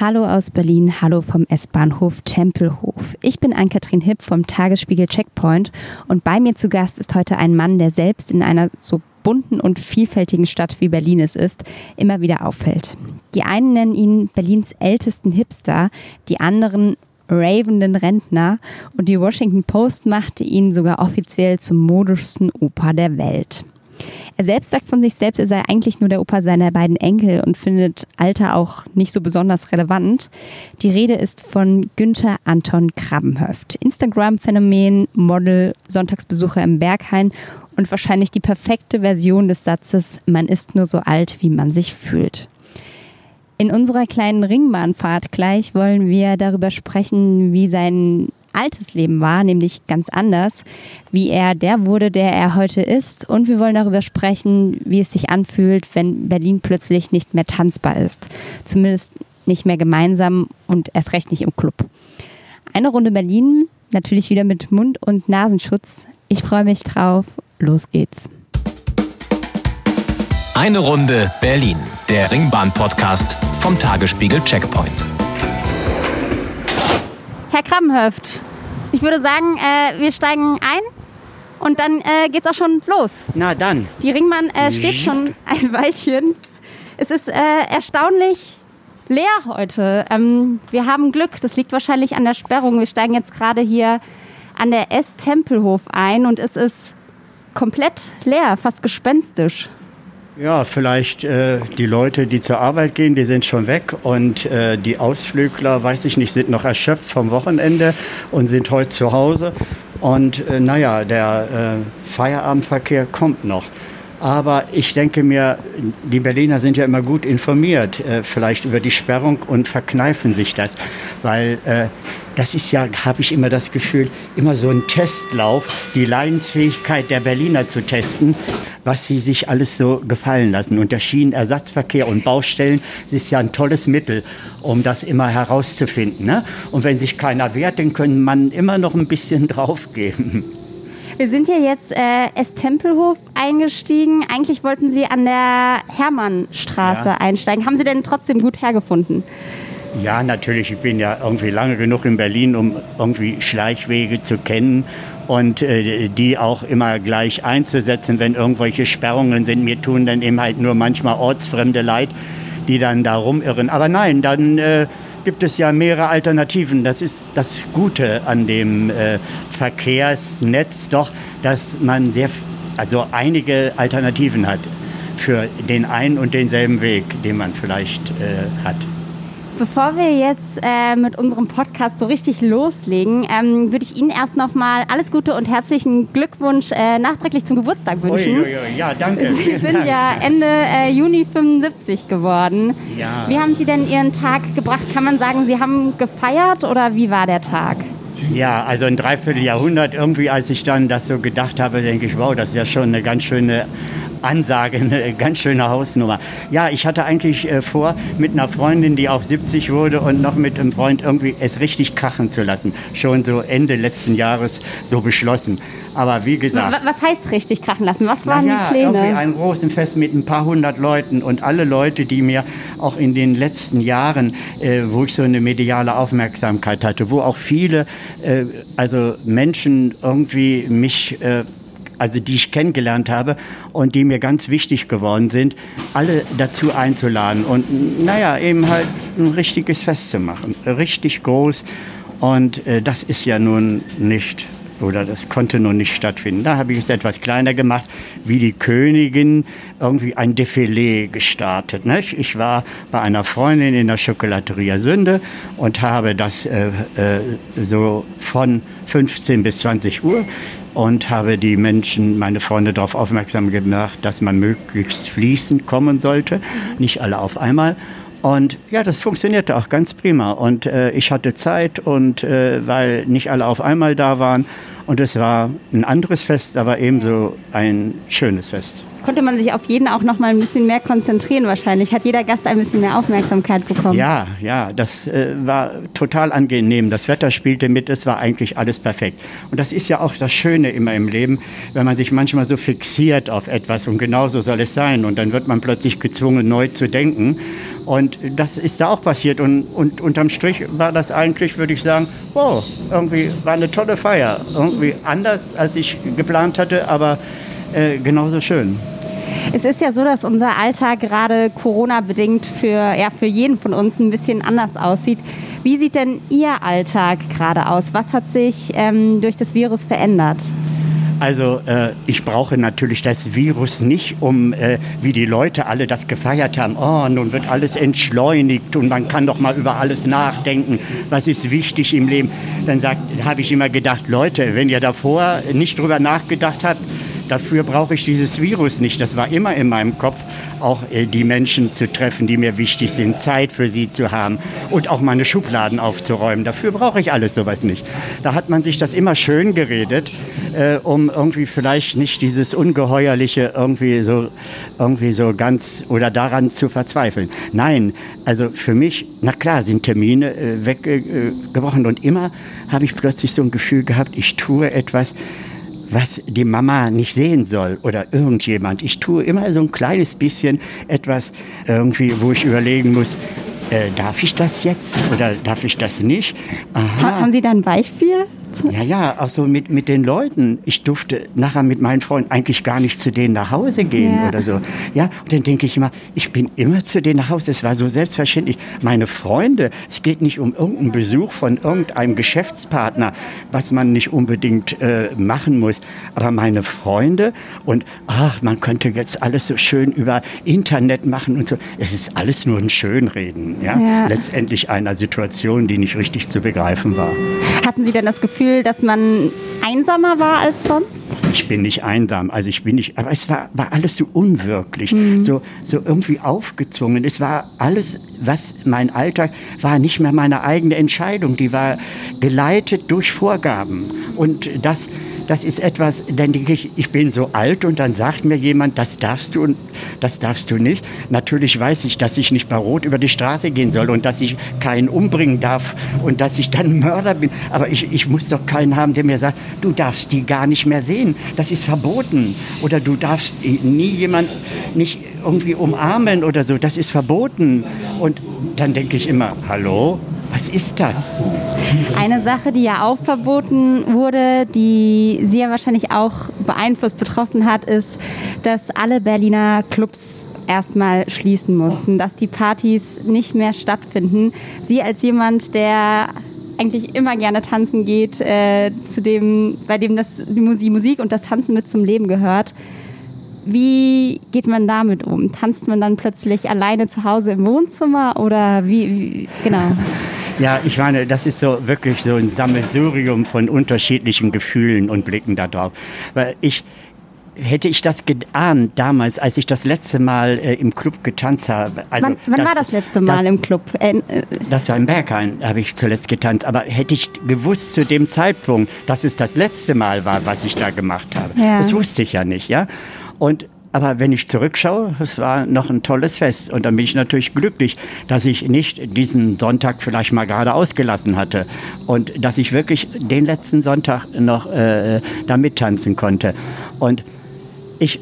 Hallo aus Berlin, hallo vom S-Bahnhof Tempelhof. Ich bin Ann-Kathrin Hipp vom Tagesspiegel Checkpoint und bei mir zu Gast ist heute ein Mann, der selbst in einer so bunten und vielfältigen Stadt wie Berlin es ist, immer wieder auffällt. Die einen nennen ihn Berlins ältesten Hipster, die anderen ravenden Rentner und die Washington Post machte ihn sogar offiziell zum modischsten Opa der Welt. Er selbst sagt von sich selbst, er sei eigentlich nur der Opa seiner beiden Enkel und findet Alter auch nicht so besonders relevant. Die Rede ist von Günther Anton Krabbenhöft. Instagram-Phänomen, Model, Sonntagsbesucher im Berghain und wahrscheinlich die perfekte Version des Satzes, man ist nur so alt, wie man sich fühlt. In unserer kleinen Ringbahnfahrt gleich wollen wir darüber sprechen, wie sein altes Leben war, nämlich ganz anders, wie er der wurde, der er heute ist. Und wir wollen darüber sprechen, wie es sich anfühlt, wenn Berlin plötzlich nicht mehr tanzbar ist. Zumindest nicht mehr gemeinsam und erst recht nicht im Club. Eine Runde Berlin, natürlich wieder mit Mund- und Nasenschutz. Ich freue mich drauf. Los geht's. Eine Runde Berlin, der Ringbahn-Podcast vom Tagesspiegel Checkpoint. Herr Krabbenhöft, ich würde sagen, äh, wir steigen ein und dann äh, geht's auch schon los. Na dann. Die Ringbahn äh, steht schon ein Weilchen. Es ist äh, erstaunlich leer heute. Ähm, wir haben Glück, das liegt wahrscheinlich an der Sperrung. Wir steigen jetzt gerade hier an der S-Tempelhof ein und es ist komplett leer, fast gespenstisch. Ja, vielleicht äh, die Leute, die zur Arbeit gehen, die sind schon weg und äh, die Ausflügler, weiß ich nicht, sind noch erschöpft vom Wochenende und sind heute zu Hause. Und äh, naja, der äh, Feierabendverkehr kommt noch. Aber ich denke mir, die Berliner sind ja immer gut informiert, äh, vielleicht über die Sperrung und verkneifen sich das. Weil äh, das ist ja, habe ich immer das Gefühl, immer so ein Testlauf, die Leidensfähigkeit der Berliner zu testen, was sie sich alles so gefallen lassen. Und der Schienenersatzverkehr und Baustellen ist ja ein tolles Mittel, um das immer herauszufinden. Ne? Und wenn sich keiner wehrt, dann können man immer noch ein bisschen draufgeben. Wir sind hier jetzt äh, S-Tempelhof eingestiegen. Eigentlich wollten Sie an der Hermannstraße ja. einsteigen. Haben Sie denn trotzdem gut hergefunden? Ja, natürlich. Ich bin ja irgendwie lange genug in Berlin, um irgendwie Schleichwege zu kennen und äh, die auch immer gleich einzusetzen, wenn irgendwelche Sperrungen sind. Mir tun dann eben halt nur manchmal Ortsfremde leid, die dann da rumirren. Aber nein, dann äh, gibt es ja mehrere Alternativen. Das ist das Gute an dem äh, Verkehrsnetz doch, dass man sehr, also einige Alternativen hat für den einen und denselben Weg, den man vielleicht äh, hat. Bevor wir jetzt äh, mit unserem Podcast so richtig loslegen, ähm, würde ich Ihnen erst noch mal alles Gute und herzlichen Glückwunsch äh, nachträglich zum Geburtstag wünschen. Ui, ui, ui. Ja, danke. Sie sind Dank. ja Ende äh, Juni 75 geworden. Ja. Wie haben Sie denn Ihren Tag gebracht? Kann man sagen, Sie haben gefeiert oder wie war der Tag? Ja, also ein Dreivierteljahrhundert irgendwie, als ich dann das so gedacht habe, denke ich, wow, das ist ja schon eine ganz schöne Ansage, eine ganz schöne Hausnummer. Ja, ich hatte eigentlich äh, vor, mit einer Freundin, die auch 70 wurde und noch mit einem Freund irgendwie es richtig krachen zu lassen. Schon so Ende letzten Jahres so beschlossen. Aber wie gesagt. Was heißt richtig krachen lassen? Was waren ja, die Pläne? Irgendwie ein großes Fest mit ein paar hundert Leuten und alle Leute, die mir auch in den letzten Jahren, äh, wo ich so eine mediale Aufmerksamkeit hatte, wo auch viele, äh, also Menschen irgendwie mich äh, also die ich kennengelernt habe und die mir ganz wichtig geworden sind, alle dazu einzuladen und naja, eben halt ein richtiges Fest zu machen, richtig groß. Und äh, das ist ja nun nicht oder das konnte nun nicht stattfinden. Da habe ich es etwas kleiner gemacht, wie die Königin irgendwie ein Defilé gestartet. Nicht? Ich war bei einer Freundin in der Schokolateria Sünde und habe das äh, äh, so von 15 bis 20 Uhr und habe die Menschen, meine Freunde darauf aufmerksam gemacht, dass man möglichst fließend kommen sollte, nicht alle auf einmal. Und ja, das funktionierte auch ganz prima. Und äh, ich hatte Zeit und äh, weil nicht alle auf einmal da waren. Und es war ein anderes Fest, aber ebenso ein schönes Fest konnte man sich auf jeden auch noch mal ein bisschen mehr konzentrieren wahrscheinlich. Hat jeder Gast ein bisschen mehr Aufmerksamkeit bekommen? Ja, ja, das äh, war total angenehm. Das Wetter spielte mit, es war eigentlich alles perfekt. Und das ist ja auch das Schöne immer im Leben, wenn man sich manchmal so fixiert auf etwas und genauso soll es sein. Und dann wird man plötzlich gezwungen, neu zu denken. Und das ist da auch passiert. Und, und unterm Strich war das eigentlich, würde ich sagen, wow, irgendwie war eine tolle Feier. Irgendwie anders, als ich geplant hatte, aber äh, genauso schön. Es ist ja so, dass unser Alltag gerade Corona-bedingt für, ja, für jeden von uns ein bisschen anders aussieht. Wie sieht denn Ihr Alltag gerade aus? Was hat sich ähm, durch das Virus verändert? Also äh, ich brauche natürlich das Virus nicht, um, äh, wie die Leute alle das gefeiert haben, oh, nun wird alles entschleunigt und man kann doch mal über alles nachdenken, was ist wichtig im Leben. Dann habe ich immer gedacht, Leute, wenn ihr davor nicht drüber nachgedacht habt, Dafür brauche ich dieses Virus nicht. Das war immer in meinem Kopf, auch äh, die Menschen zu treffen, die mir wichtig sind, Zeit für sie zu haben und auch meine Schubladen aufzuräumen. Dafür brauche ich alles sowas nicht. Da hat man sich das immer schön geredet, äh, um irgendwie vielleicht nicht dieses Ungeheuerliche irgendwie so, irgendwie so ganz oder daran zu verzweifeln. Nein, also für mich, na klar, sind Termine äh, weggebrochen und immer habe ich plötzlich so ein Gefühl gehabt, ich tue etwas, was die Mama nicht sehen soll oder irgendjemand. Ich tue immer so ein kleines bisschen etwas irgendwie, wo ich überlegen muss, äh, darf ich das jetzt oder darf ich das nicht? Aha. Haben Sie da ein Beispiel? Ja, ja, auch so mit, mit den Leuten. Ich durfte nachher mit meinen Freunden eigentlich gar nicht zu denen nach Hause gehen ja. oder so. Ja, und dann denke ich immer, ich bin immer zu denen nach Hause. Es war so selbstverständlich. Meine Freunde, es geht nicht um irgendeinen Besuch von irgendeinem Geschäftspartner, was man nicht unbedingt äh, machen muss. Aber meine Freunde und ach, man könnte jetzt alles so schön über Internet machen und so. Es ist alles nur ein Schönreden, ja. ja. Letztendlich einer Situation, die nicht richtig zu begreifen war. Hatten Sie denn das Gefühl, dass man einsamer war als sonst? Ich bin nicht einsam, also ich bin nicht, aber es war, war alles so unwirklich, mhm. so, so irgendwie aufgezwungen. Es war alles, was mein Alltag war, nicht mehr meine eigene Entscheidung, die war geleitet durch Vorgaben. Und das, das ist etwas, dann denke ich, ich bin so alt und dann sagt mir jemand, das darfst du und das darfst du nicht. Natürlich weiß ich, dass ich nicht bei Rot über die Straße gehen soll und dass ich keinen umbringen darf und dass ich dann Mörder bin. Aber ich, ich muss doch keinen haben, der mir sagt, du darfst die gar nicht mehr sehen. Das ist verboten. Oder du darfst nie jemand nicht irgendwie umarmen oder so. Das ist verboten. Und dann denke ich immer, hallo, was ist das? Eine Sache, die ja auch verboten wurde, die Sie ja wahrscheinlich auch beeinflusst, betroffen hat, ist, dass alle Berliner Clubs erstmal schließen mussten, dass die Partys nicht mehr stattfinden. Sie als jemand, der eigentlich immer gerne tanzen geht, äh, zu dem, bei dem das, die Musik und das Tanzen mit zum Leben gehört. Wie geht man damit um? Tanzt man dann plötzlich alleine zu Hause im Wohnzimmer oder wie, wie genau? Ja, ich meine, das ist so wirklich so ein Sammelsurium von unterschiedlichen Gefühlen und Blicken darauf. Weil ich, hätte ich das geahnt damals, als ich das letzte Mal äh, im Club getanzt habe. Also wann, wann das, war das letzte Mal das, im Club? Äh, äh, das war im Berghain, habe ich zuletzt getanzt. Aber hätte ich gewusst zu dem Zeitpunkt, dass es das letzte Mal war, was ich da gemacht habe, ja. das wusste ich ja nicht, ja. Und aber wenn ich zurückschaue, es war noch ein tolles Fest. Und dann bin ich natürlich glücklich, dass ich nicht diesen Sonntag vielleicht mal gerade ausgelassen hatte. Und dass ich wirklich den letzten Sonntag noch äh, da mittanzen konnte. Und ich,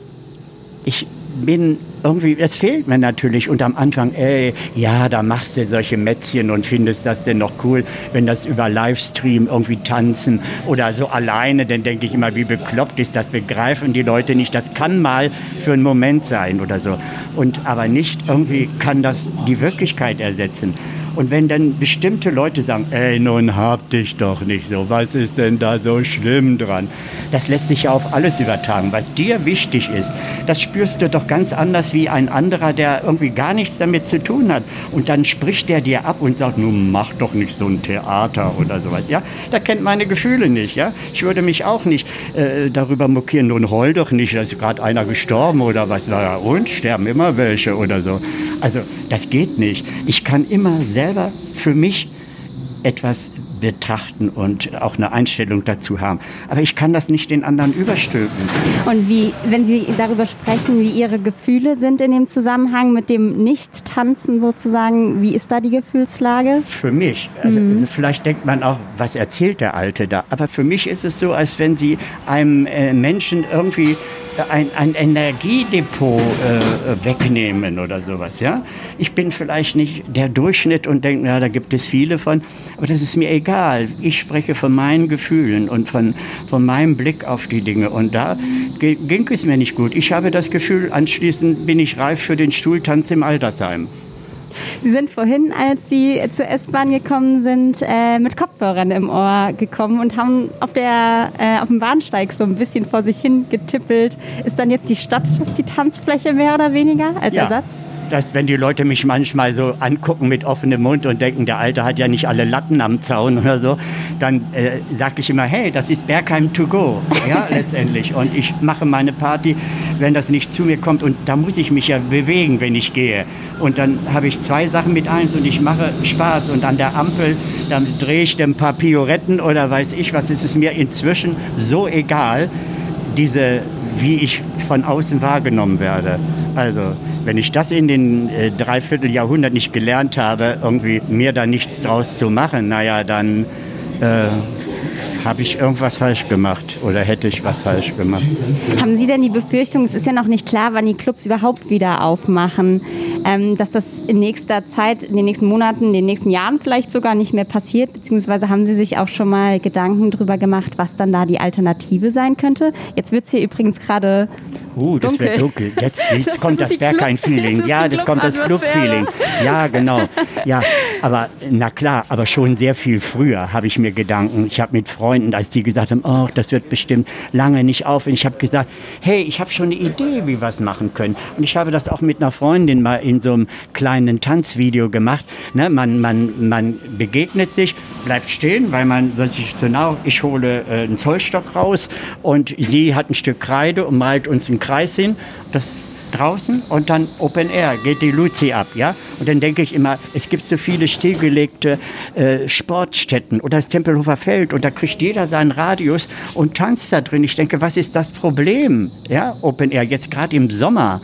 ich bin irgendwie, es fehlt mir natürlich. Und am Anfang, ey, ja, da machst du solche Mätzchen und findest das denn noch cool, wenn das über Livestream irgendwie tanzen oder so alleine, dann denke ich immer, wie bekloppt ist das, begreifen die Leute nicht. Das kann mal für einen Moment sein oder so. Und aber nicht irgendwie kann das die Wirklichkeit ersetzen. Und wenn dann bestimmte Leute sagen, ey, nun hab dich doch nicht so, was ist denn da so schlimm dran? Das lässt sich ja auf alles übertragen. Was dir wichtig ist, das spürst du doch ganz anders wie ein anderer, der irgendwie gar nichts damit zu tun hat. Und dann spricht der dir ab und sagt, nun mach doch nicht so ein Theater oder sowas. Ja, der kennt meine Gefühle nicht. Ja, ich würde mich auch nicht äh, darüber mokieren. Nun heul doch nicht, da ist gerade einer gestorben oder was. Na, und sterben immer welche oder so. Also das geht nicht. Ich kann immer selber für mich etwas betrachten und auch eine Einstellung dazu haben. Aber ich kann das nicht den anderen überstülpen. Und wie, wenn Sie darüber sprechen, wie Ihre Gefühle sind in dem Zusammenhang mit dem Nicht-Tanzen sozusagen, wie ist da die Gefühlslage? Für mich, also mhm. vielleicht denkt man auch, was erzählt der Alte da? Aber für mich ist es so, als wenn Sie einem äh, Menschen irgendwie ein, ein Energiedepot äh, wegnehmen oder sowas. Ja? Ich bin vielleicht nicht der Durchschnitt und denke, ja, da gibt es viele von, aber das ist mir egal. Ich spreche von meinen Gefühlen und von, von meinem Blick auf die Dinge. Und da ging es mir nicht gut. Ich habe das Gefühl, anschließend bin ich reif für den Stuhltanz im Altersheim. Sie sind vorhin, als Sie zur S-Bahn gekommen sind, äh, mit Kopfhörern im Ohr gekommen und haben auf, der, äh, auf dem Bahnsteig so ein bisschen vor sich hin getippelt. Ist dann jetzt die Stadt die Tanzfläche mehr oder weniger als ja. Ersatz? Dass wenn die Leute mich manchmal so angucken mit offenem Mund und denken, der Alte hat ja nicht alle Latten am Zaun oder so, dann äh, sage ich immer, hey, das ist Bergheim to go, ja, letztendlich. Und ich mache meine Party, wenn das nicht zu mir kommt und da muss ich mich ja bewegen, wenn ich gehe. Und dann habe ich zwei Sachen mit eins und ich mache Spaß und an der Ampel, dann drehe ich ein paar Pioretten oder weiß ich was, ist es mir inzwischen so egal, diese, wie ich von außen wahrgenommen werde. Also wenn ich das in den äh, Dreivierteljahrhundert nicht gelernt habe, irgendwie mir da nichts draus zu machen, naja, dann äh, habe ich irgendwas falsch gemacht oder hätte ich was falsch gemacht. Haben Sie denn die Befürchtung, es ist ja noch nicht klar, wann die Clubs überhaupt wieder aufmachen, ähm, dass das in nächster Zeit, in den nächsten Monaten, in den nächsten Jahren vielleicht sogar nicht mehr passiert? Beziehungsweise haben Sie sich auch schon mal Gedanken darüber gemacht, was dann da die Alternative sein könnte? Jetzt wird es hier übrigens gerade Uh, das wird dunkel. Jetzt, jetzt kommt das, das Berghain-Feeling. Ja, das kommt das Club-Feeling. Ja, genau. Ja, aber na klar, aber schon sehr viel früher habe ich mir Gedanken. Ich habe mit Freunden, als die gesagt haben, oh, das wird bestimmt lange nicht auf. Und ich habe gesagt, hey, ich habe schon eine Idee, wie wir es machen können. Und ich habe das auch mit einer Freundin mal in so einem kleinen Tanzvideo gemacht. Ne, man, man, man begegnet sich, bleibt stehen, weil man sonst sich zu nah. Ich hole äh, einen Zollstock raus und sie hat ein Stück Kreide und malt uns ein Kreis hin, das draußen und dann Open Air geht die Luzi ab, ja. Und dann denke ich immer, es gibt so viele stillgelegte äh, Sportstätten oder das Tempelhofer Feld und da kriegt jeder seinen Radius und tanzt da drin. Ich denke, was ist das Problem, ja? Open Air jetzt gerade im Sommer,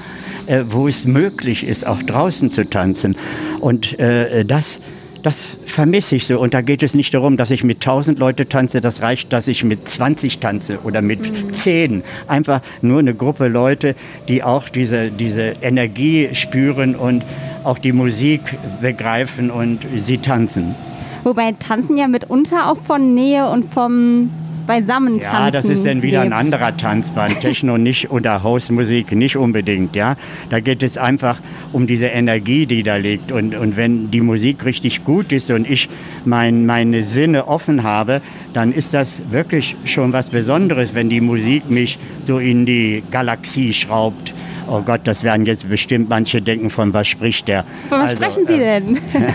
äh, wo es möglich ist, auch draußen zu tanzen und äh, das das vermisse ich so. Und da geht es nicht darum, dass ich mit 1000 Leute tanze. Das reicht, dass ich mit 20 tanze oder mit mhm. 10. Einfach nur eine Gruppe Leute, die auch diese, diese Energie spüren und auch die Musik begreifen und sie tanzen. Wobei Tanzen ja mitunter auch von Nähe und vom beisammen tanzen. Ja, das ist dann wieder lebt. ein anderer Tanzband. Techno nicht oder Hausmusik nicht unbedingt. Ja, da geht es einfach um diese Energie, die da liegt. Und, und wenn die Musik richtig gut ist und ich mein, meine Sinne offen habe, dann ist das wirklich schon was Besonderes, wenn die Musik mich so in die Galaxie schraubt. Oh Gott, das werden jetzt bestimmt manche denken, von was spricht der. Von was also, sprechen Sie äh, denn?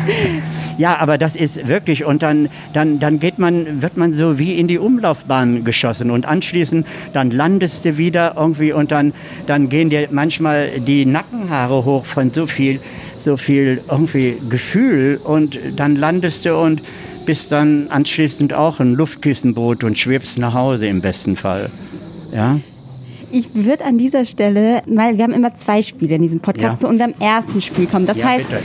ja, aber das ist wirklich, und dann, dann, dann geht man, wird man so wie in die Umlaufbahn geschossen und anschließend dann landest du wieder irgendwie und dann, dann gehen dir manchmal die Nackenhaare hoch von so viel, so viel irgendwie Gefühl und dann landest du und bist dann anschließend auch ein Luftkissenboot und schwebst nach Hause im besten Fall. Ja? Ich würde an dieser Stelle, weil wir haben immer zwei Spiele in diesem Podcast, ja. zu unserem ersten Spiel kommen. Das ja, heißt. Bitte.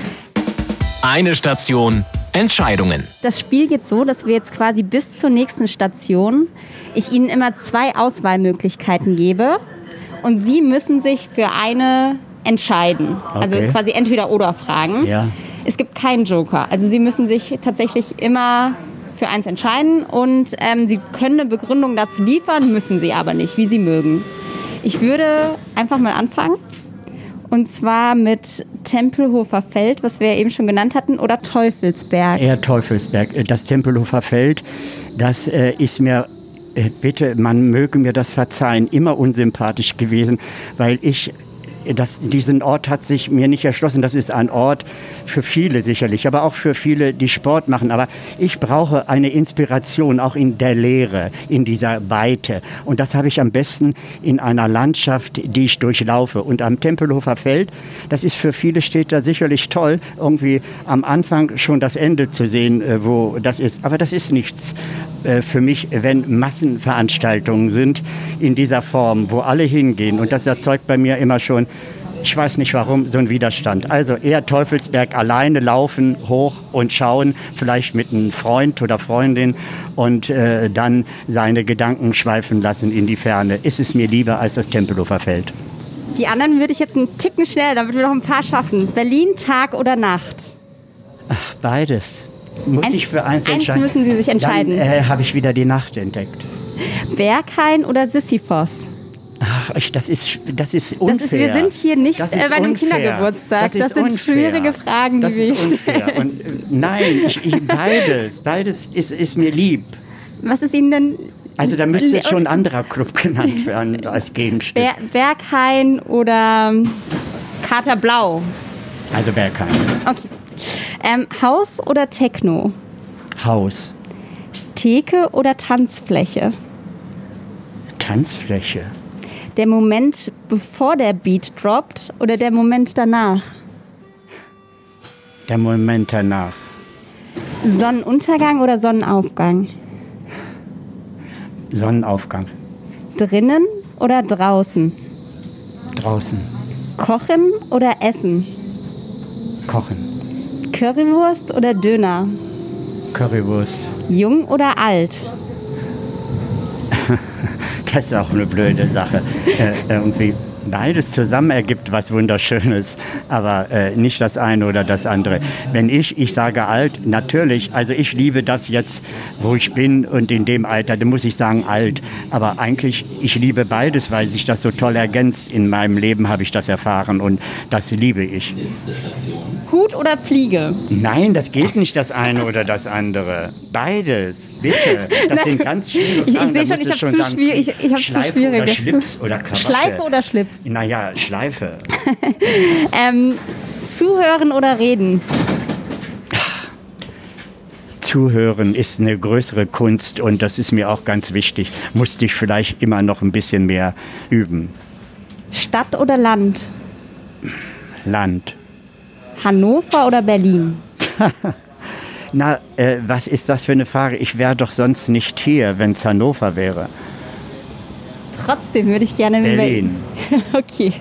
Eine Station, Entscheidungen. Das Spiel geht so, dass wir jetzt quasi bis zur nächsten Station ich Ihnen immer zwei Auswahlmöglichkeiten gebe und Sie müssen sich für eine entscheiden. Also okay. Also quasi entweder oder fragen. Ja. Es gibt keinen Joker. Also Sie müssen sich tatsächlich immer für eins entscheiden und ähm, Sie können eine Begründung dazu liefern, müssen Sie aber nicht, wie Sie mögen. Ich würde einfach mal anfangen. Und zwar mit Tempelhofer Feld, was wir eben schon genannt hatten, oder Teufelsberg. Eher Teufelsberg. Das Tempelhofer Feld, das äh, ist mir äh, bitte, man möge mir das verzeihen, immer unsympathisch gewesen, weil ich das, diesen Ort hat sich mir nicht erschlossen. Das ist ein Ort für viele sicherlich, aber auch für viele, die Sport machen. Aber ich brauche eine Inspiration auch in der Lehre, in dieser Weite. Und das habe ich am besten in einer Landschaft, die ich durchlaufe. Und am Tempelhofer Feld, das ist für viele Städter sicherlich toll, irgendwie am Anfang schon das Ende zu sehen, äh, wo das ist. Aber das ist nichts äh, für mich, wenn Massenveranstaltungen sind in dieser Form, wo alle hingehen. Und das erzeugt bei mir immer schon ich weiß nicht warum, so ein Widerstand. Also eher Teufelsberg alleine laufen, hoch und schauen, vielleicht mit einem Freund oder Freundin und äh, dann seine Gedanken schweifen lassen in die Ferne. Ist es mir lieber als das Tempelhofer Feld. Die anderen würde ich jetzt einen Ticken schnell, damit wir noch ein paar schaffen. Berlin, Tag oder Nacht? Ach, beides. Muss eins, ich für eins entscheiden? müssen Sie sich entscheiden. Dann äh, habe ich wieder die Nacht entdeckt. Berghain oder Sisyphos? Ach, das ist, das ist unfair. Das ist, wir sind hier nicht äh, bei einem unfair. Kindergeburtstag. Das, das sind unfair. schwierige Fragen, die das wir stellen. Und, äh, nein, ich, ich, beides. Beides ist, ist mir lieb. Was ist Ihnen denn also da müsste jetzt schon ein anderer Club genannt werden als Gegenstück. Ber Berghain oder Kater Blau? Also Berghain. Okay. Ähm, Haus oder Techno? Haus. Theke oder Tanzfläche? Tanzfläche. Der Moment, bevor der Beat droppt oder der Moment danach? Der Moment danach. Sonnenuntergang oder Sonnenaufgang? Sonnenaufgang. Drinnen oder draußen? Draußen. Kochen oder essen? Kochen. Currywurst oder Döner? Currywurst. Jung oder alt? das ist auch eine blöde Sache. Äh, irgendwie beides zusammen ergibt was Wunderschönes, aber äh, nicht das eine oder das andere. Wenn ich, ich sage alt, natürlich, also ich liebe das jetzt, wo ich bin und in dem Alter, dann muss ich sagen alt, aber eigentlich, ich liebe beides, weil sich das so toll ergänzt. In meinem Leben habe ich das erfahren und das liebe ich. Hut oder Fliege? Nein, das geht nicht das eine oder das andere. Beides, bitte. Das sind ganz schwierige Fragen. Ich, ich sehe schon, ich habe zu, schwierig, ich, ich hab zu schwierige. Oder Schlips oder Krawatte. Schleife oder Schlips? Naja, Schleife. ähm, zuhören oder reden? Zuhören ist eine größere Kunst und das ist mir auch ganz wichtig. Musste ich vielleicht immer noch ein bisschen mehr üben. Stadt oder Land? Land. Hannover oder Berlin? Na, äh, was ist das für eine Frage? Ich wäre doch sonst nicht hier, wenn es Hannover wäre. Trotzdem würde ich gerne Berlin. okay.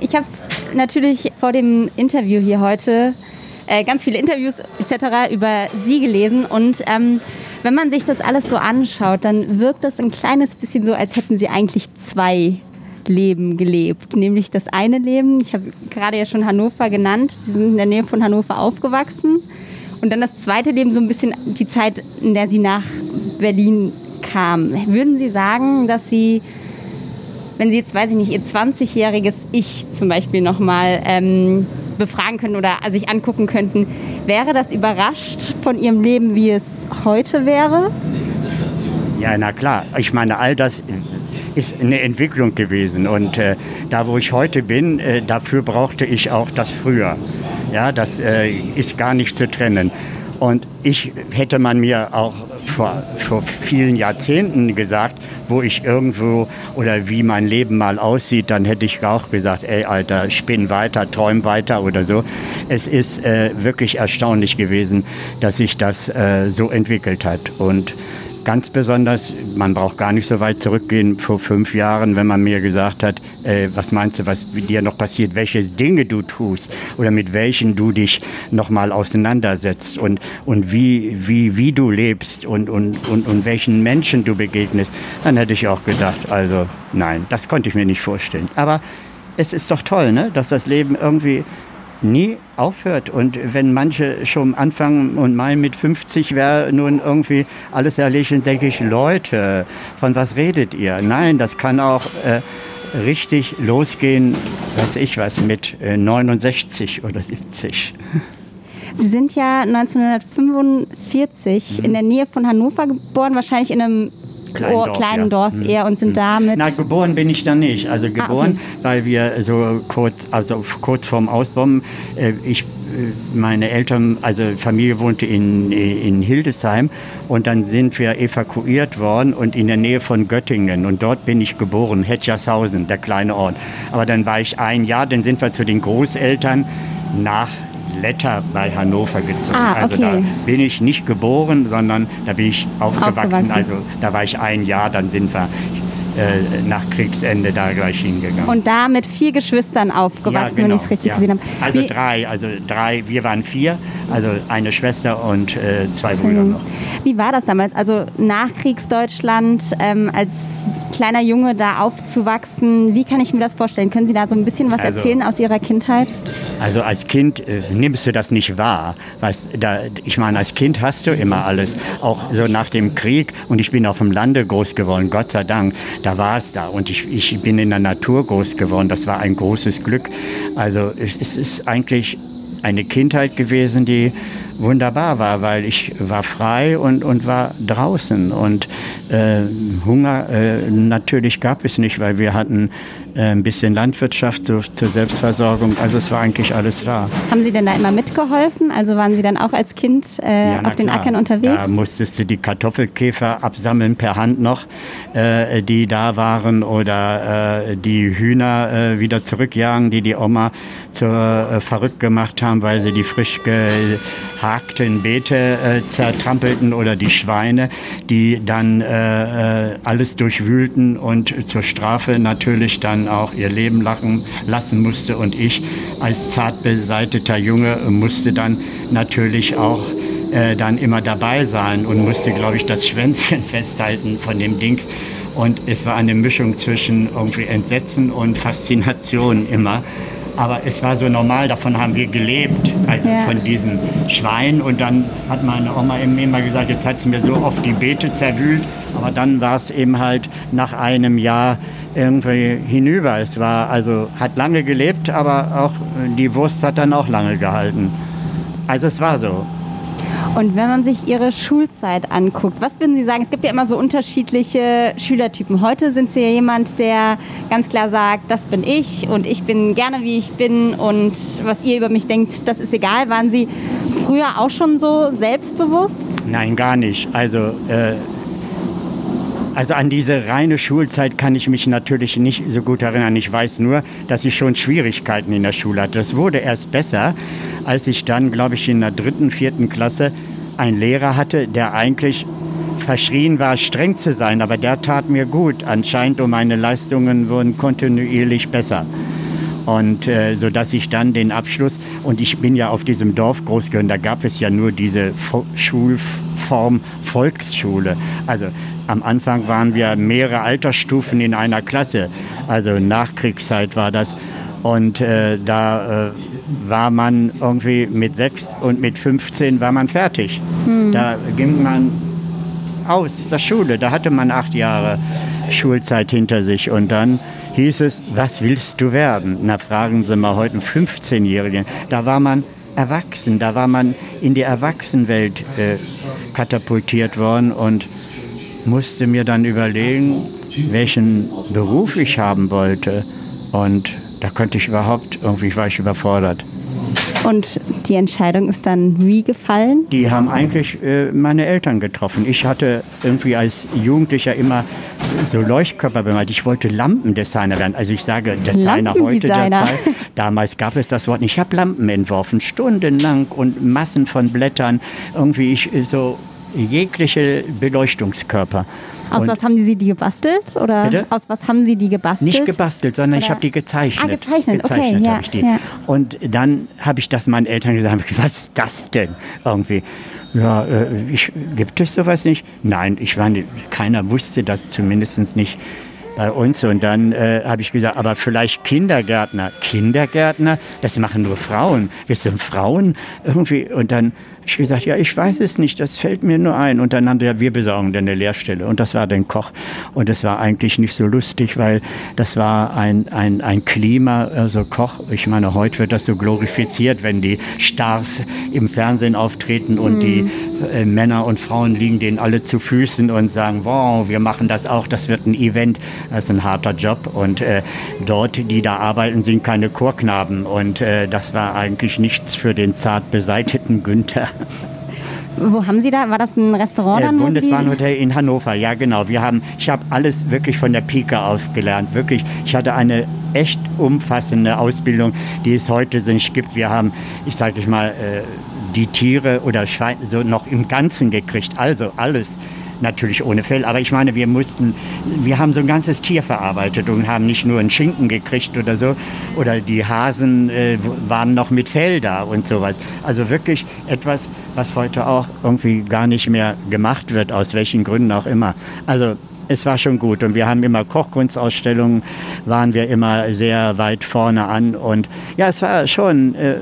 Ich habe natürlich vor dem Interview hier heute äh, ganz viele Interviews etc. über Sie gelesen und ähm, wenn man sich das alles so anschaut, dann wirkt das ein kleines bisschen so, als hätten Sie eigentlich zwei Leben gelebt. Nämlich das eine Leben, ich habe gerade ja schon Hannover genannt, Sie sind in der Nähe von Hannover aufgewachsen. Und dann das zweite Leben, so ein bisschen die Zeit, in der Sie nach Berlin kam. Würden Sie sagen, dass Sie, wenn Sie jetzt, weiß ich nicht, Ihr 20-jähriges Ich zum Beispiel nochmal ähm, befragen können oder sich angucken könnten, wäre das überrascht von Ihrem Leben, wie es heute wäre? Ja, na klar. Ich meine, all das ist eine Entwicklung gewesen. Und äh, da, wo ich heute bin, äh, dafür brauchte ich auch das früher. Ja, das äh, ist gar nicht zu trennen. Und ich hätte man mir auch vor, vor vielen Jahrzehnten gesagt, wo ich irgendwo oder wie mein Leben mal aussieht, dann hätte ich auch gesagt, ey Alter, spinn weiter, träum weiter oder so. Es ist äh, wirklich erstaunlich gewesen, dass sich das äh, so entwickelt hat. Und Ganz besonders, man braucht gar nicht so weit zurückgehen, vor fünf Jahren, wenn man mir gesagt hat, äh, was meinst du, was dir noch passiert, welche Dinge du tust oder mit welchen du dich nochmal auseinandersetzt und, und wie, wie, wie du lebst und, und, und, und welchen Menschen du begegnest, dann hätte ich auch gedacht, also nein, das konnte ich mir nicht vorstellen. Aber es ist doch toll, ne? dass das Leben irgendwie nie aufhört. Und wenn manche schon anfangen und meinen, mit 50 wäre nun irgendwie alles erlegen, denke ich, Leute, von was redet ihr? Nein, das kann auch äh, richtig losgehen, weiß ich was, mit äh, 69 oder 70. Sie sind ja 1945 mhm. in der Nähe von Hannover geboren, wahrscheinlich in einem kleinen oh, Dorf, kleinen. Dorf Hm. eher und sind damit. Na, geboren bin ich da nicht. Also geboren, Ah, okay. weil wir so kurz, also kurz vorm Ausbomben, äh, ich, äh, meine Eltern, also Familie wohnte in, in Hildesheim und dann sind wir evakuiert worden und in der Nähe von Göttingen und dort bin ich geboren, Hetchershausen, der kleine Ort. Aber dann war ich ein Jahr, dann sind wir zu den Großeltern nach Letter bei Hannover gezogen. Ah, Also okay. da bin ich nicht geboren, sondern da bin ich aufgewachsen. Aufgewachsen. Also da war ich ein Jahr, dann sind wir äh, nach Kriegsende da gleich hingegangen. und da mit vier Geschwistern aufgewachsen, wenn ich es richtig ja. gesehen habe. Also Wie- drei, also drei, wir waren vier, also eine Schwester und äh, zwei Brüder noch. Wie war das damals? Also Nachkriegsdeutschland, ähm, als kleiner Junge da aufzuwachsen, wie kann ich mir das vorstellen? Können Sie da so ein bisschen was Also- erzählen aus Ihrer Kindheit? Also als Kind äh, nimmst du das nicht wahr. Was, da, ich meine, als Kind hast du immer alles. Auch so nach dem Krieg. Und ich bin auf dem Lande groß geworden, Gott sei Dank. Da war es da. Und ich, ich bin in der Natur groß geworden. Das war ein großes Glück. Also es, es ist eigentlich eine Kindheit gewesen, die wunderbar war, weil ich war frei und, und war draußen. Und äh, Hunger äh, natürlich gab es nicht, weil wir hatten ein bisschen Landwirtschaft zur, Selbstversorgung. Also es war eigentlich alles da. Haben Sie denn da immer mitgeholfen? Also waren Sie dann auch als Kind äh, Ja, auf den klar. Ackern unterwegs? Da musstest du die Kartoffelkäfer absammeln per Hand noch, äh, die da waren, oder äh, die Hühner äh, wieder zurückjagen, die die Oma zur, äh, verrückt gemacht haben, weil sie die frisch gehakten Beete äh, zertrampelten, oder die Schweine, die dann äh, äh, alles durchwühlten und zur Strafe natürlich dann auch ihr Leben lachen, lassen musste. Und ich als zart beseiteter Junge musste dann natürlich auch äh, dann immer dabei sein und musste, glaube ich, das Schwänzchen festhalten von dem Dings. Und es war eine Mischung zwischen irgendwie Entsetzen und Faszination immer. Aber es war so normal, davon haben wir gelebt, also Ja. von diesen Schweinen. Und dann hat meine Oma eben immer gesagt, jetzt hat sie mir so oft die Beete zerwühlt. Aber dann war es eben halt nach einem Jahr irgendwie hinüber. Es war also, hat lange gelebt, aber auch äh, die Wurst hat dann auch lange gehalten. Also es war so. Und wenn man sich Ihre Schulzeit anguckt, was würden Sie sagen? Es gibt ja immer so unterschiedliche Schülertypen. Heute sind Sie ja jemand, der ganz klar sagt, das bin ich und ich bin gerne wie ich bin und was ihr über mich denkt, das ist egal. Waren Sie früher auch schon so selbstbewusst? Nein, gar nicht. Also, äh, also an diese reine Schulzeit kann ich mich natürlich nicht so gut erinnern. Ich weiß nur, dass ich schon Schwierigkeiten in der Schule hatte. Das wurde erst besser, als ich dann, glaube ich, in der dritten, vierten Klasse einen Lehrer hatte, der eigentlich verschrien war, streng zu sein. Aber der tat mir gut. Anscheinend und meine Leistungen wurden kontinuierlich besser. Und äh, so dass ich dann den Abschluss und ich bin ja auf diesem Dorf groß geworden, da gab es ja nur diese Vo Schulform Volksschule. Also am Anfang waren wir mehrere Altersstufen in einer Klasse. Also Nachkriegszeit war das. Und äh, da äh, war man irgendwie mit sechs und mit 15 war man fertig. Da ging man aus der Schule. Da hatte man acht Jahre Schulzeit hinter sich und dann hieß es, was willst du werden? Na, fragen Sie mal heute einen 15-Jährigen. Da war man erwachsen, da war man in die Erwachsenenwelt äh, katapultiert worden und musste mir dann überlegen, welchen Beruf ich haben wollte. Und da konnte ich überhaupt, irgendwie war ich überfordert. Und die Entscheidung ist dann wie gefallen? Die haben eigentlich äh, meine Eltern getroffen. Ich hatte irgendwie als Jugendlicher immer so Leuchtkörper bemalt. Ich wollte Lampendesigner werden. Also ich sage Designer heute der. Zeit. Damals gab es das Wort nicht. Ich habe Lampen entworfen, stundenlang und Massen von Blättern. Irgendwie ich äh, so jegliche Beleuchtungskörper. Aus Und was haben Sie die gebastelt? Oder Bitte? aus was haben Sie die gebastelt? Nicht gebastelt, sondern ich Oder- habe die gezeichnet. Ah, gezeichnet, okay, ja, habe ich die. ja. Und dann habe ich das meinen Eltern gesagt, was ist das denn irgendwie? Ja, äh, ich, gibt es sowas nicht? Nein, ich war nicht, keiner wusste das zumindest nicht bei uns. Und dann äh, habe ich gesagt, aber vielleicht Kindergärtner. Kindergärtner, das machen nur Frauen. Wir sind Frauen irgendwie. Und dann ich gesagt, ja, ich weiß es nicht, das fällt mir nur ein. Und dann haben sie ja, wir besorgen dann eine Lehrstelle. Und das war dann Koch. Und das war eigentlich nicht so lustig, weil das war ein, ein, ein Klima, also Koch. Ich meine, heute wird das so glorifiziert, wenn die Stars im Fernsehen auftreten und mhm. die äh, Männer und Frauen liegen denen alle zu Füßen und sagen, wow, wir machen das auch, das wird ein Event. Das ist ein harter Job. Und äh, dort, die da arbeiten, sind keine Chorknaben. Und äh, das war eigentlich nichts für den zart beseiteten Günther. Wo haben Sie da? War das ein Restaurant? Äh, Bundesbahnhotel in Hannover, ja genau. Wir haben, ich habe alles wirklich von der Pike auf gelernt. Wirklich, ich hatte eine echt umfassende Ausbildung, die es heute nicht gibt. Wir haben, ich sage ich mal, äh, die Tiere oder Schweine so noch im Ganzen gekriegt. Also alles natürlich ohne Fell. Aber ich meine, wir mussten, wir haben so ein ganzes Tier verarbeitet und haben nicht nur einen Schinken gekriegt oder so. Oder die Hasen äh, waren noch mit Fell da und sowas. Also wirklich etwas, was heute auch irgendwie gar nicht mehr gemacht wird, aus welchen Gründen auch immer. Also es war schon gut. Und wir haben immer Kochkunstausstellungen, waren wir immer sehr weit vorne an. Und ja, es war schon äh,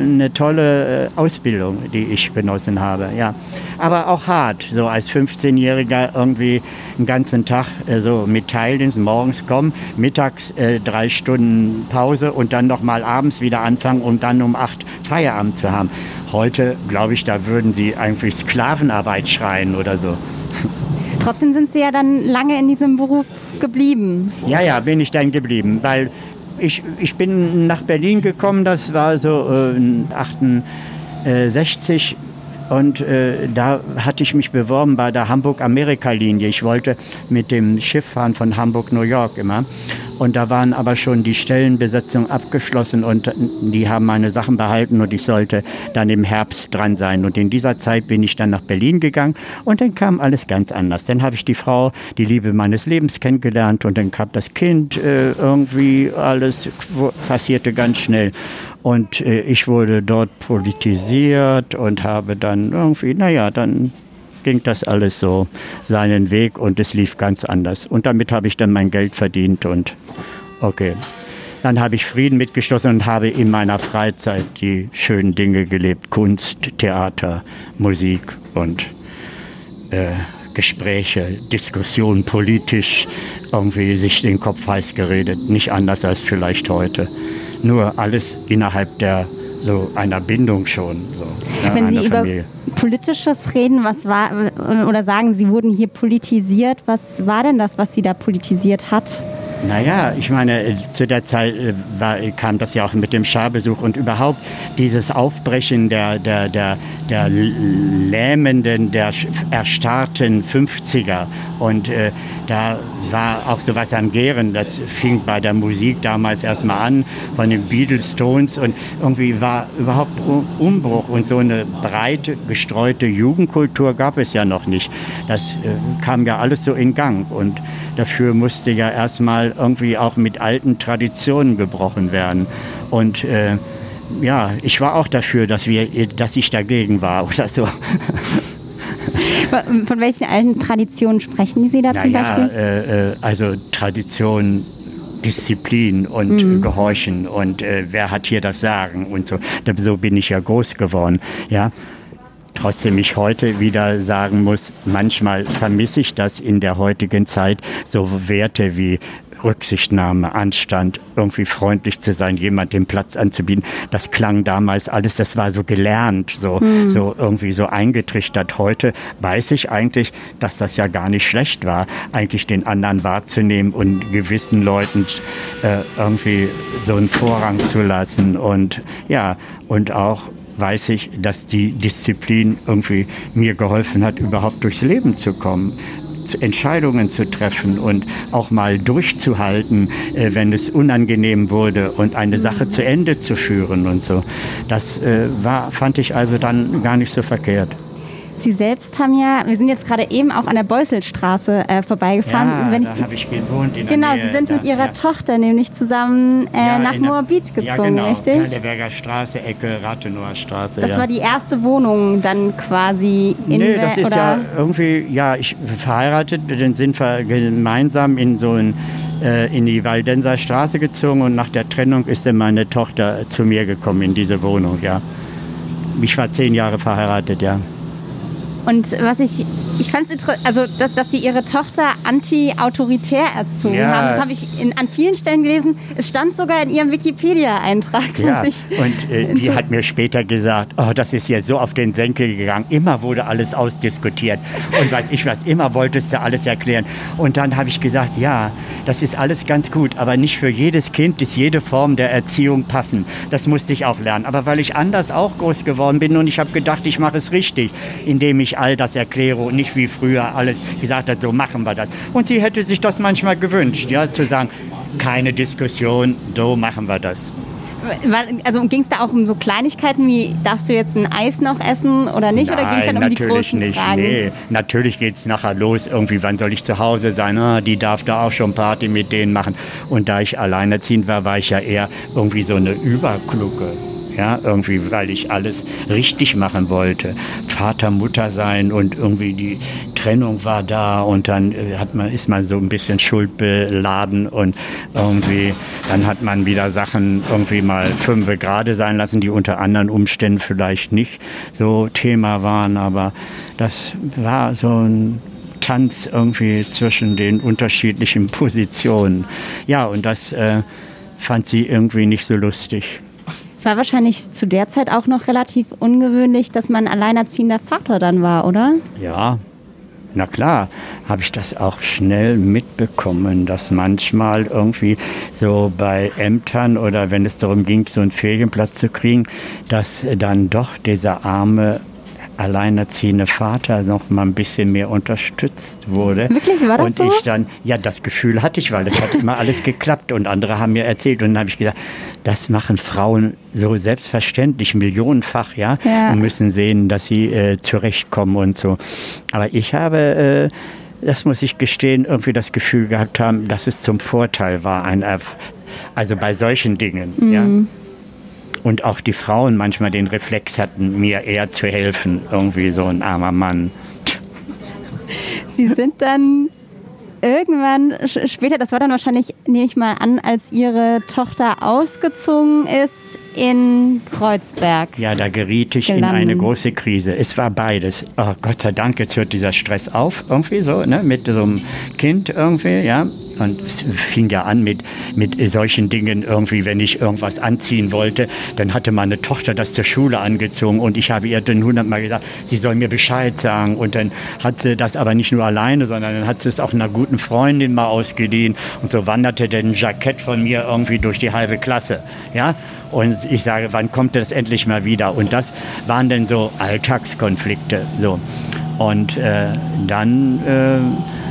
eine tolle äh, Ausbildung, die ich genossen habe. Ja. Aber auch hart, so als 15-Jähriger irgendwie einen ganzen Tag äh, so mit Teildienst, morgens kommen, mittags äh, drei Stunden Pause und dann nochmal abends wieder anfangen, um dann um acht Feierabend zu haben. Heute, glaube ich, da würden sie eigentlich Sklavenarbeit schreien oder so. Trotzdem sind Sie ja dann lange in diesem Beruf geblieben. Ja, ja, bin ich dann geblieben, weil ich, ich bin nach Berlin gekommen, das war so äh, 68 und äh, da hatte ich mich beworben bei der Hamburg-Amerika-Linie. Ich wollte mit dem Schiff fahren von Hamburg-New York immer. Und da waren aber schon die Stellenbesetzungen abgeschlossen und die haben meine Sachen behalten und ich sollte dann im Herbst dran sein. Und in dieser Zeit bin ich dann nach Berlin gegangen und dann kam alles ganz anders. Dann habe ich die Frau, die Liebe meines Lebens kennengelernt und dann kam das Kind äh, irgendwie, alles passierte ganz schnell. Und äh, ich wurde dort politisiert und habe dann irgendwie, naja, dann ging das alles so seinen Weg und es lief ganz anders. Und damit habe ich dann mein Geld verdient und okay. Dann habe ich Frieden mitgeschlossen und habe in meiner Freizeit die schönen Dinge gelebt. Kunst, Theater, Musik und äh, Gespräche, Diskussionen politisch, irgendwie sich den Kopf heiß geredet. Nicht anders als vielleicht heute. Nur alles innerhalb der so einer Bindung schon. So, ja, Sie Familie. Politisches reden, was war, oder sagen, Sie wurden hier politisiert, was war denn das, was Sie da politisiert hat? Naja, ich meine, äh, zu der Zeit äh, war, kam das ja auch mit dem Scharbesuch und überhaupt dieses Aufbrechen der, der, der, der lähmenden, der erstarrten 50er. Und äh, da war auch sowas am Gären. Das fing bei der Musik damals erstmal an, von den Beatles, Stones. Und irgendwie war überhaupt Umbruch und so eine breite, gestreute Jugendkultur gab es ja noch nicht. Das äh, kam ja alles so in Gang. Und dafür musste ja erstmal irgendwie auch mit alten Traditionen gebrochen werden. Und äh, ja, ich war auch dafür, dass, wir, dass ich dagegen war oder so. Von welchen alten Traditionen sprechen Sie da Na zum Beispiel? Äh, äh, also Tradition, Disziplin und mhm. Gehorchen und äh, wer hat hier das Sagen und so. So bin ich ja groß geworden. Ja. Trotzdem ich heute wieder sagen muss, manchmal vermisse ich das in der heutigen Zeit, so Werte wie Rücksichtnahme, Anstand, irgendwie freundlich zu sein, jemand den Platz anzubieten. Das klang damals alles, das war so gelernt, so, mhm. so irgendwie so eingetrichtert. Heute weiß ich eigentlich, dass das ja gar nicht schlecht war, eigentlich den anderen wahrzunehmen und gewissen Leuten äh, irgendwie so einen Vorrang zu lassen und ja, und auch weiß ich, dass die Disziplin irgendwie mir geholfen hat, überhaupt durchs Leben zu kommen. Entscheidungen zu treffen und auch mal durchzuhalten, äh, wenn es unangenehm wurde und eine Sache zu Ende zu führen und so. Das äh, war, fand ich also dann gar nicht so verkehrt. Sie selbst haben ja, wir sind jetzt gerade eben auch an der Beusselstraße äh, vorbeigefahren. Ja, Wenn da habe ich gewohnt in der Genau, Nähe. Sie sind da, mit Ihrer ja. Tochter nämlich zusammen äh, Ja, nach in der- Moabit gezogen, ja, genau. richtig? Heidelberger Straße, Ecke Rathenower Straße. Das ja. war die erste Wohnung dann quasi in Nee, das ist oder ja irgendwie, ja, ich verheiratet, dann sind wir gemeinsam in so ein, äh, in die Waldenser Straße gezogen und nach der Trennung ist dann meine Tochter zu mir gekommen in diese Wohnung, ja. Ich war zehn Jahre verheiratet, ja. Und was ich, ich fand es interessant, also dass, dass sie ihre Tochter anti-autoritär erzogen Ja. haben, das habe ich in, an vielen Stellen gelesen. Es stand sogar in ihrem Wikipedia-Eintrag. Ja, und äh, die hat mir später gesagt, oh, das ist ja so auf den Senkel gegangen. Immer wurde alles ausdiskutiert. Und weiß ich was, immer wolltest du alles erklären. Und dann habe ich gesagt, ja, das ist alles ganz gut, aber nicht für jedes Kind ist jede Form der Erziehung passend. Das musste ich auch lernen. Aber weil ich anders auch groß geworden bin und ich habe gedacht, ich mache es richtig, indem ich all das erkläre und nicht wie früher alles gesagt hat, so machen wir das. Und sie hätte sich das manchmal gewünscht, ja, zu sagen, keine Diskussion, so machen wir das. Also ging es da auch um so Kleinigkeiten wie, darfst du jetzt ein Eis noch essen oder nicht? oder ging es dann um die natürlich großen nicht. Fragen? Nee, natürlich geht es nachher los. Irgendwie, wann soll ich zu Hause sein? Ah, die darf da auch schon Party mit denen machen. Und da ich alleinerziehend war, war ich ja eher irgendwie so eine Überklucke. Ja, irgendwie, weil ich alles richtig machen wollte. Vater, Mutter sein und irgendwie die Trennung war da und dann äh, hat man, ist man so ein bisschen schuldbeladen und irgendwie, dann hat man wieder Sachen irgendwie mal fünfe gerade sein lassen, die unter anderen Umständen vielleicht nicht so Thema waren, aber das war so ein Tanz irgendwie zwischen den unterschiedlichen Positionen. Ja, und das äh, fand sie irgendwie nicht so lustig. Es war wahrscheinlich zu der Zeit auch noch relativ ungewöhnlich, dass man alleinerziehender Vater dann war, oder? Ja, na klar, habe ich das auch schnell mitbekommen, dass manchmal irgendwie so bei Ämtern oder wenn es darum ging, so einen Ferienplatz zu kriegen, dass dann doch dieser arme alleinerziehende Vater noch mal ein bisschen mehr unterstützt wurde. Wirklich? War das und so? ich dann, ja, das Gefühl hatte ich, weil es hat immer alles geklappt und andere haben mir erzählt und dann habe ich gesagt, das machen Frauen so selbstverständlich, millionenfach, ja, Ja. und müssen sehen, dass sie äh, zurechtkommen und so. Aber ich habe, äh, das muss ich gestehen, irgendwie das Gefühl gehabt haben, dass es zum Vorteil war, ein Erf also bei solchen Dingen, ja. Und auch die Frauen manchmal den Reflex hatten, mir eher zu helfen, irgendwie so ein armer Mann. Sie sind dann irgendwann später, das war dann wahrscheinlich, nehme ich mal an, als Ihre Tochter ausgezogen ist in Kreuzberg. Ja, da geriet ich in Gelangen. eine große Krise. Es war beides. Oh Gott sei Dank, jetzt hört dieser Stress auf, irgendwie so, ne, mit so einem Kind irgendwie, ja. Und es fing ja an mit, mit solchen Dingen irgendwie, wenn ich irgendwas anziehen wollte, dann hatte meine Tochter das zur Schule angezogen und ich habe ihr dann hundertmal gesagt, sie soll mir Bescheid sagen. Und dann hat sie das aber nicht nur alleine, sondern dann hat sie es auch einer guten Freundin mal ausgeliehen. Und so wanderte dann ein Jackett von mir irgendwie durch die halbe Klasse, ja. Und ich sage, wann kommt das endlich mal wieder? Und das waren dann so Alltagskonflikte. So. Und äh, dann äh,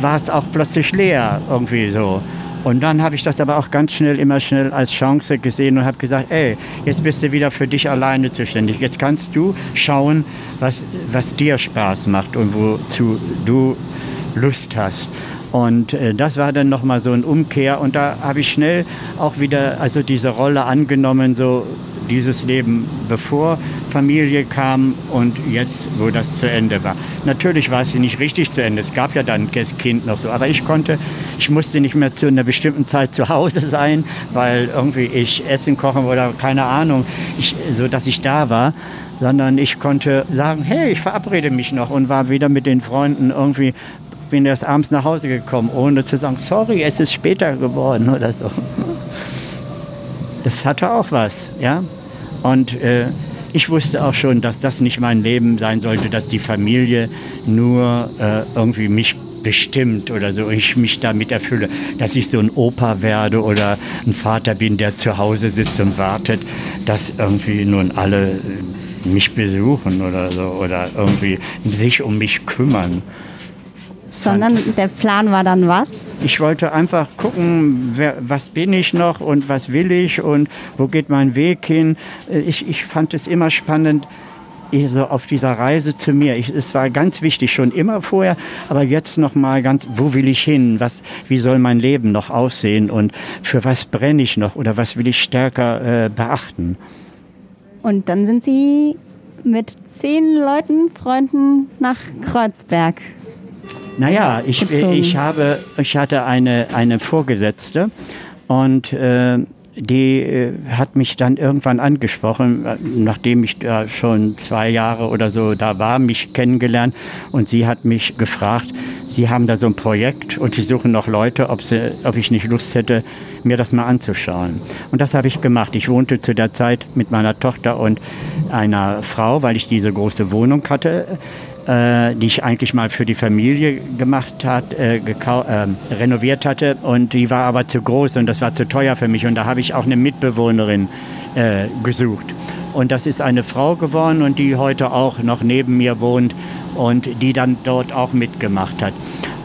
war es auch plötzlich leer irgendwie so. Und dann habe ich das aber auch ganz schnell, immer schnell als Chance gesehen und habe gesagt, ey, jetzt bist du wieder für dich alleine zuständig. Jetzt kannst du schauen, was, was dir Spaß macht und wozu du Lust hast. Und äh, das war dann nochmal so ein Umkehr und da habe ich schnell auch wieder also diese Rolle angenommen, so dieses Leben bevor Familie kam und jetzt, wo das zu Ende war. Natürlich war es nicht richtig zu Ende. Es gab ja dann das Kind noch so, aber ich konnte, ich musste nicht mehr zu einer bestimmten Zeit zu Hause sein, weil irgendwie ich Essen kochen oder keine Ahnung, ich, so dass ich da war sondern ich konnte sagen, hey, ich verabrede mich noch und war wieder mit den Freunden irgendwie, bin erst abends nach Hause gekommen, ohne zu sagen, sorry, es ist später geworden oder so. Das hatte auch was, ja. Und äh, ich wusste auch schon, dass das nicht mein Leben sein sollte, dass die Familie nur äh, irgendwie mich bestimmt oder so, ich mich damit erfülle, dass ich so ein Opa werde oder ein Vater bin, der zu Hause sitzt und wartet, dass irgendwie nun alle äh, mich besuchen oder so oder irgendwie sich um mich kümmern. Sondern der Plan war dann was? Ich wollte einfach gucken, wer, was bin ich noch und was will ich und wo geht mein Weg hin. Äh, Ich, ich fand es immer spannend, so auf dieser Reise zu mir. Ich, es war ganz wichtig, schon immer vorher, aber jetzt noch mal ganz, wo will ich hin? Was, wie soll mein Leben noch aussehen? Und für was brenne ich noch? Oder was will ich stärker äh, beachten? Und dann sind Sie mit zehn Leuten, Freunden nach Kreuzberg. Naja, ich, ich, habe, ich hatte eine, eine Vorgesetzte und äh, die äh, hat mich dann irgendwann angesprochen, äh, nachdem ich da schon zwei Jahre oder so da war, mich kennengelernt und sie hat mich gefragt, Sie haben da so ein Projekt und Sie suchen noch Leute, ob, sie, ob ich nicht Lust hätte, mir das mal anzuschauen. Und das habe ich gemacht. Ich wohnte zu der Zeit mit meiner Tochter und einer Frau, weil ich diese große Wohnung hatte äh, die ich eigentlich mal für die Familie gemacht hat, äh, äh, renoviert hatte. Und die war aber zu groß und das war zu teuer für mich. Und da habe ich auch eine Mitbewohnerin äh, gesucht. Und das ist eine Frau geworden und die heute auch noch neben mir wohnt und die dann dort auch mitgemacht hat.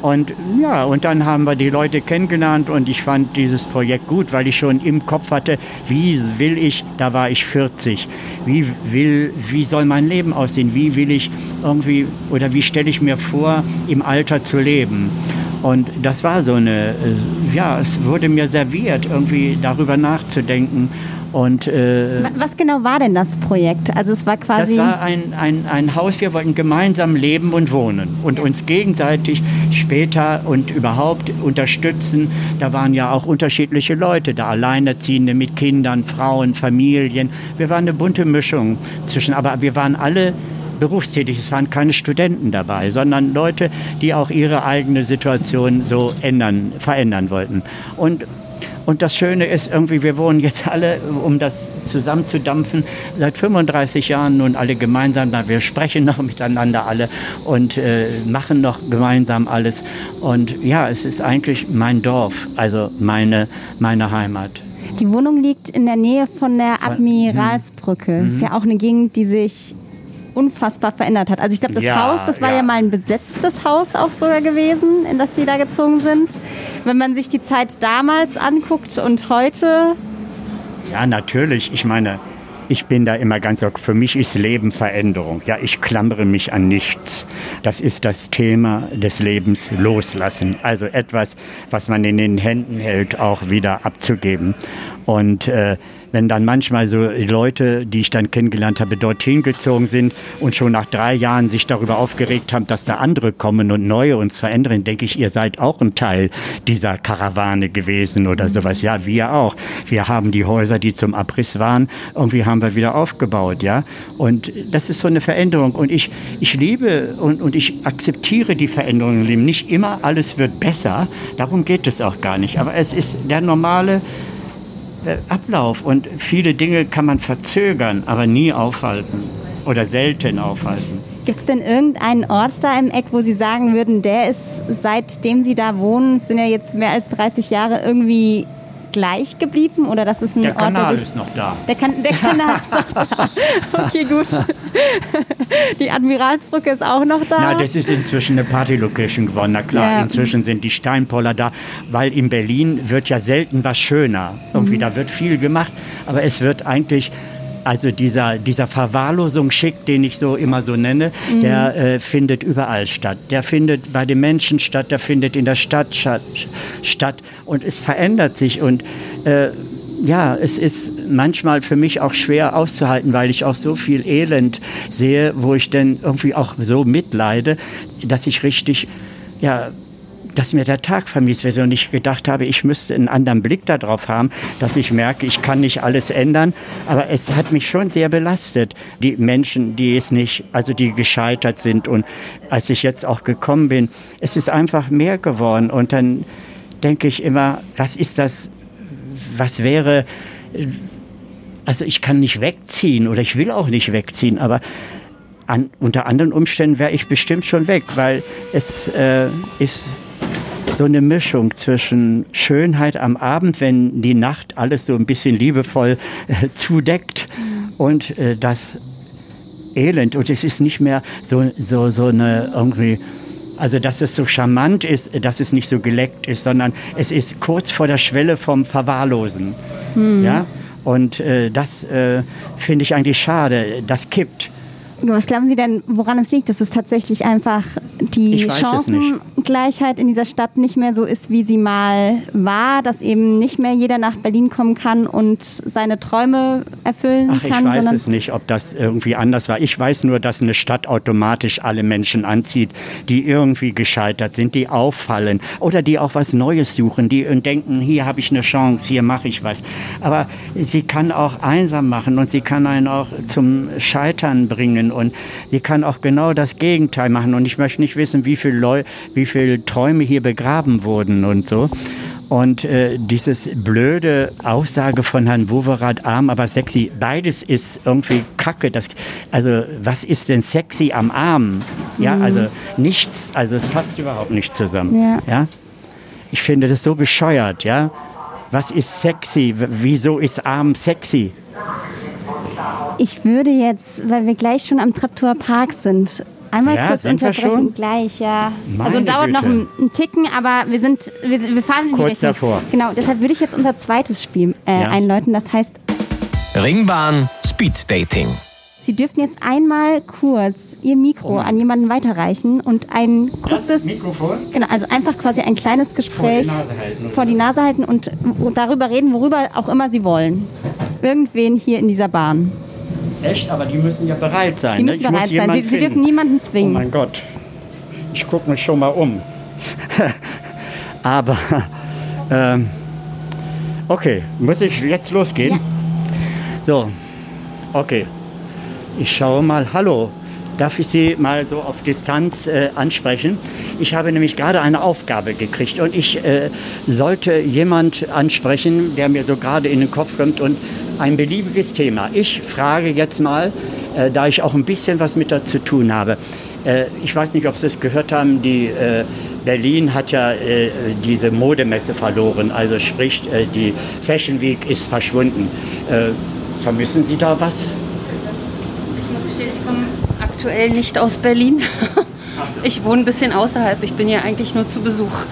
Und ja, und dann haben wir die Leute kennengelernt und ich fand dieses Projekt gut, weil ich schon im Kopf hatte, wie will ich, da war ich 40, wie will, wie soll mein Leben aussehen, wie will ich irgendwie oder wie stelle ich mir vor, im Alter zu leben. Und das war so eine, äh, ja, es wurde mir serviert, irgendwie darüber nachzudenken und, äh, Was genau war denn das Projekt? Also es war quasi. Das war ein, ein, ein Haus, wir wollten gemeinsam leben und wohnen und ja. uns gegenseitig später und überhaupt unterstützen. Da waren ja auch unterschiedliche Leute da, Alleinerziehende mit Kindern, Frauen, Familien. Wir waren eine bunte Mischung zwischen, aber wir waren alle berufstätig. Es waren keine Studenten dabei, sondern Leute, die auch ihre eigene Situation so ändern, verändern wollten. Und und das Schöne ist irgendwie, wir wohnen jetzt alle, um das zusammenzudampfen, seit 35 Jahren nun alle gemeinsam. Wir sprechen noch miteinander alle und äh, machen noch gemeinsam alles. Und ja, es ist eigentlich mein Dorf, also meine, meine Heimat. Die Wohnung liegt in der Nähe von der Admiralsbrücke. Mhm. Ist ja auch eine Gegend, die sich unfassbar verändert hat. Also ich glaube, das ja, Haus, das war ja. ja. mal ein besetztes Haus auch sogar gewesen, in das sie da gezogen sind. Wenn man sich die Zeit damals anguckt und heute. Ja, natürlich. Ich meine, ich bin da immer ganz, für mich ist Leben Veränderung. Ja, ich klammere mich an nichts. Das ist das Thema des Lebens loslassen. Also etwas, was man in den Händen hält, auch wieder abzugeben. Und äh, wenn dann manchmal so Leute, die ich dann kennengelernt habe, dorthin gezogen sind und schon nach drei Jahren sich darüber aufgeregt haben, dass da andere kommen und neue uns verändern, denke ich, ihr seid auch ein Teil dieser Karawane gewesen oder sowas. Ja, wir auch. Wir haben die Häuser, die zum Abriss waren, irgendwie haben wir wieder aufgebaut, ja. Und das ist so eine Veränderung. Und ich, ich liebe und, und ich akzeptiere die Veränderungen im Leben. Nicht immer alles wird besser. Darum geht es auch gar nicht. Aber es ist der normale Ablauf und viele Dinge kann man verzögern, aber nie aufhalten oder selten aufhalten. Gibt es denn irgendeinen Ort da im Eck, wo Sie sagen würden, der ist seitdem Sie da wohnen, sind ja jetzt mehr als 30 Jahre irgendwie gleich geblieben oder das ist ein der Ort, Kanal der sich, ist noch da. Der, kan der Kanal ist noch da. Okay, gut. Die Admiralsbrücke ist auch noch da. Na, das ist inzwischen eine Party-Location geworden. Na klar, ja. inzwischen sind die Steinpoller da, weil in Berlin wird ja selten was schöner. Irgendwie, mhm. da wird viel gemacht, aber es wird eigentlich also dieser, dieser Verwahrlosungsschick, den ich so immer so nenne, mhm. der äh, findet überall statt. Der findet bei den Menschen statt, der findet in der Stadt statt und es verändert sich und äh, ja, es ist manchmal für mich auch schwer auszuhalten, weil ich auch so viel Elend sehe, wo ich dann irgendwie auch so mitleide, dass ich richtig ja, dass mir der Tag vermisst wird und ich gedacht habe, ich müsste einen anderen Blick darauf haben, dass ich merke, ich kann nicht alles ändern, aber es hat mich schon sehr belastet, die Menschen, die es nicht, also die gescheitert sind. Und als ich jetzt auch gekommen bin, es ist einfach mehr geworden. Und dann denke ich immer, was ist das, was wäre, also ich kann nicht wegziehen oder ich will auch nicht wegziehen, aber an, unter anderen Umständen wäre ich bestimmt schon weg, weil es äh, ist so eine Mischung zwischen Schönheit am Abend, wenn die Nacht alles so ein bisschen liebevoll äh, zudeckt und äh, das Elend. Und es ist nicht mehr so, so, so eine irgendwie also, dass es so charmant ist, dass es nicht so geleckt ist, sondern es ist kurz vor der Schwelle vom Verwahrlosen. Hm. Ja? Und äh, das äh, finde ich eigentlich schade. Das kippt. Was glauben Sie denn, woran es liegt, dass es tatsächlich einfach die Chancengleichheit in dieser Stadt nicht mehr so ist, wie sie mal war, dass eben nicht mehr jeder nach Berlin kommen kann und seine Träume erfüllen Ach, kann? Ich weiß es nicht, ob das irgendwie anders war. Ich weiß nur, dass eine Stadt automatisch alle Menschen anzieht, die irgendwie gescheitert sind, die auffallen oder die auch was Neues suchen, die denken, hier habe ich eine Chance, hier mache ich was. Aber sie kann auch einsam machen und sie kann einen auch zum Scheitern bringen und sie kann auch genau das Gegenteil machen. Und ich möchte nicht wissen, wie viele Leu wie viel Träume hier begraben wurden und so. Und äh, dieses blöde Aussage von Herrn Woverath, arm, aber sexy, beides ist irgendwie Kacke. Das, also was ist denn sexy am Arm? Ja, mhm. also nichts, also es passt überhaupt nicht zusammen. Ja. ja. Ich finde das so bescheuert, ja. Was ist sexy? Wieso ist arm sexy? Ich würde jetzt, weil wir gleich schon am Traptor Park sind, einmal ja, kurz unterbrechen. Gleich, ja. Meine also dauert Güte. noch ein, ein, Ticken, aber wir sind, wir, wir fahren in die Kurz Richtung. davor. Genau, deshalb würde ich jetzt unser zweites Spiel äh, ja. einläuten. Das heißt Ringbahn Speed Dating. Sie dürften jetzt einmal kurz Ihr Mikro oh an jemanden weiterreichen und ein kurzes das Mikrofon? Genau, also einfach quasi ein kleines Gespräch vor die Nase halten, vor die Nase halten und, und darüber reden, worüber auch immer Sie wollen. Irgendwen hier in dieser Bahn. Echt? Aber die müssen ja bereit sein. Die müssen ne? bereit sein. Sie, Sie, dürfen niemanden zwingen. Oh mein Gott. Ich gucke mich schon mal um. Aber, ähm, okay, muss ich jetzt losgehen? Ja. So, okay. Ich schaue mal. Hallo. Darf ich Sie mal so auf Distanz äh, ansprechen? Ich habe nämlich gerade eine Aufgabe gekriegt und ich äh, sollte jemand ansprechen, der mir so gerade in den Kopf kommt und ein beliebiges Thema. Ich frage jetzt mal, äh, da ich auch ein bisschen was mit dazu tun habe. Äh, ich weiß nicht, ob Sie es gehört haben, die äh, Berlin hat ja äh, diese Modemesse verloren, also sprich, äh, die Fashion Week ist verschwunden. Äh, vermissen Sie da was? Ich muss gestehen, ich komme aktuell nicht aus Berlin. Ich wohne ein bisschen außerhalb. Ich bin ja eigentlich nur zu Besuch.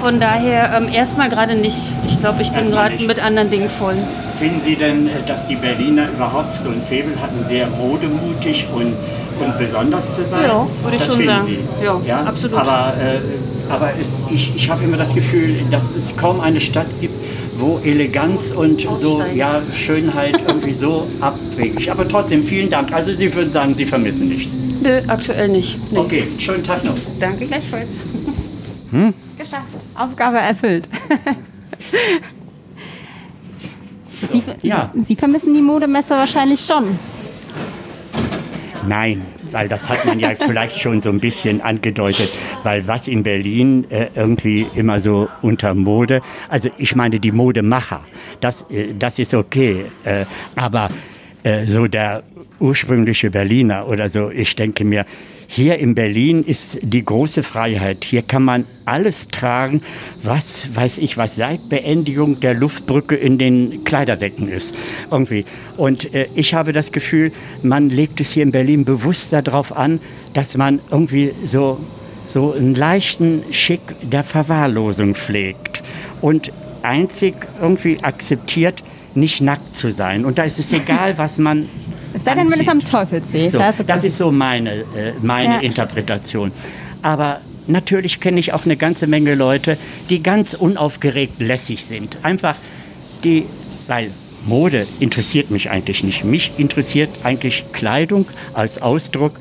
Von daher ähm, erstmal gerade nicht. Ich glaube, ich bin gerade mit anderen Dingen voll. Finden Sie denn, äh, dass die Berliner überhaupt so ein Faible hatten, sehr modemutig und, und besonders zu sein? Ja, würde ich das schon sagen. Sie? Ja, ja, absolut. Aber, äh, aber es, ich, ich habe immer das Gefühl, dass es kaum eine Stadt gibt, wo Eleganz und so ja, Schönheit irgendwie so abwegig. Aber trotzdem, vielen Dank. Also Sie würden sagen, Sie vermissen nichts. Nö, aktuell nicht. Nee. Okay, schönen Tag noch. Danke gleichfalls. Hm? Geschafft. Aufgabe erfüllt. Sie, ja. Sie vermissen die Modemesse wahrscheinlich schon. Nein, weil das hat man ja vielleicht schon so ein bisschen angedeutet, weil was in Berlin äh, irgendwie immer so unter Mode, also ich meine die Modemacher, das, äh, das ist okay, äh, aber äh, so der ursprüngliche Berliner oder so, ich denke mir, hier in Berlin ist die große Freiheit. Hier kann man alles tragen, was, weiß ich, was seit Beendigung der Luftbrücke in den Kleiderdecken ist. Irgendwie. Und äh, ich habe das Gefühl, man legt es hier in Berlin bewusst darauf an, dass man irgendwie so, so einen leichten Schick der Verwahrlosung pflegt. Und einzig irgendwie akzeptiert, nicht nackt zu sein. Und da ist es egal, was man es sei denn, wenn es am Teufelsee so, ist. Okay. Das ist so meine, äh, meine ja. Interpretation. Aber natürlich kenne ich auch eine ganze Menge Leute, die ganz unaufgeregt lässig sind. Einfach die, weil Mode interessiert mich eigentlich nicht. Mich interessiert eigentlich Kleidung als Ausdruck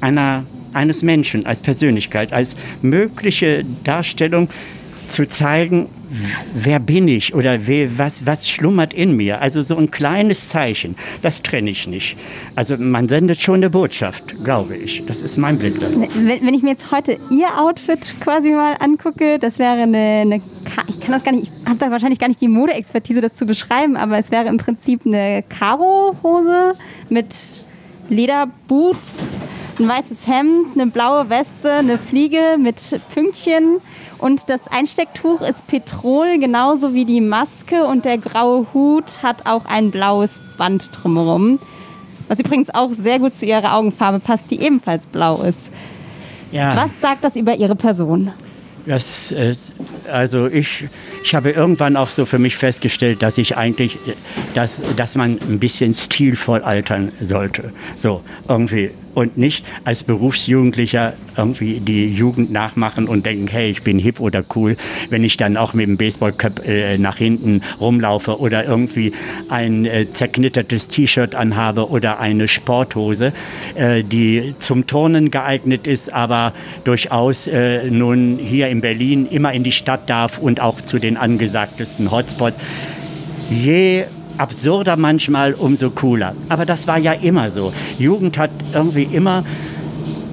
einer, eines Menschen, als Persönlichkeit, als mögliche Darstellung zu zeigen, wer bin ich oder wer, was, was schlummert in mir. Also so ein kleines Zeichen, das trenne ich nicht. Also man sendet schon eine Botschaft, glaube ich. Das ist mein Blick darauf. Wenn, wenn ich mir jetzt heute Ihr Outfit quasi mal angucke, das wäre eine, eine ich kann das gar nicht, ich habe da wahrscheinlich gar nicht die Modeexpertise, das zu beschreiben, aber es wäre im Prinzip eine Karo-Hose mit Lederboots, ein weißes Hemd, eine blaue Weste, eine Fliege mit Pünktchen und das Einstecktuch ist Petrol, genauso wie die Maske. Und der graue Hut hat auch ein blaues Band drumherum. Was übrigens auch sehr gut zu ihrer Augenfarbe passt, die ebenfalls blau ist. Ja. Was sagt das über Ihre Person? Das äh, also ich, ich habe irgendwann auch so für mich festgestellt, dass ich eigentlich, dass, dass man ein bisschen stilvoll altern sollte. So, irgendwie und nicht als Berufsjugendlicher irgendwie die Jugend nachmachen und denken, hey, ich bin hip oder cool, wenn ich dann auch mit dem Baseballcap äh, nach hinten rumlaufe oder irgendwie ein äh, zerknittertes T-Shirt anhabe oder eine Sporthose, äh, die zum Turnen geeignet ist, aber durchaus äh, nun hier in Berlin immer in die Stadt darf und auch zu den angesagtesten Hotspots. Je absurder manchmal, umso cooler. Aber das war ja immer so. Jugend hat irgendwie immer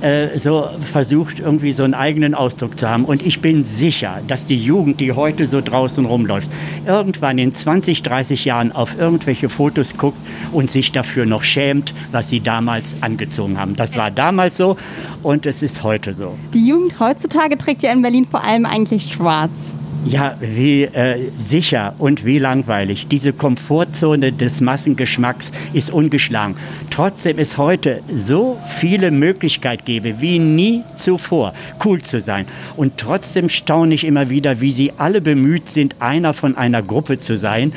äh, so versucht, irgendwie so einen eigenen Ausdruck zu haben. Und ich bin sicher, dass die Jugend, die heute so draußen rumläuft, irgendwann in 20, 30 Jahren auf irgendwelche Fotos guckt und sich dafür noch schämt, was sie damals angezogen haben. Das war damals so und es ist heute so. Die Jugend heutzutage trägt ja in Berlin vor allem eigentlich schwarz. Ja, wie äh, sicher und wie langweilig. Diese Komfortzone des Massengeschmacks ist ungeschlagen. Trotzdem es heute so viele Möglichkeiten gäbe wie nie zuvor, cool zu sein. Und trotzdem staune ich immer wieder, wie sie alle bemüht sind, einer von einer Gruppe zu sein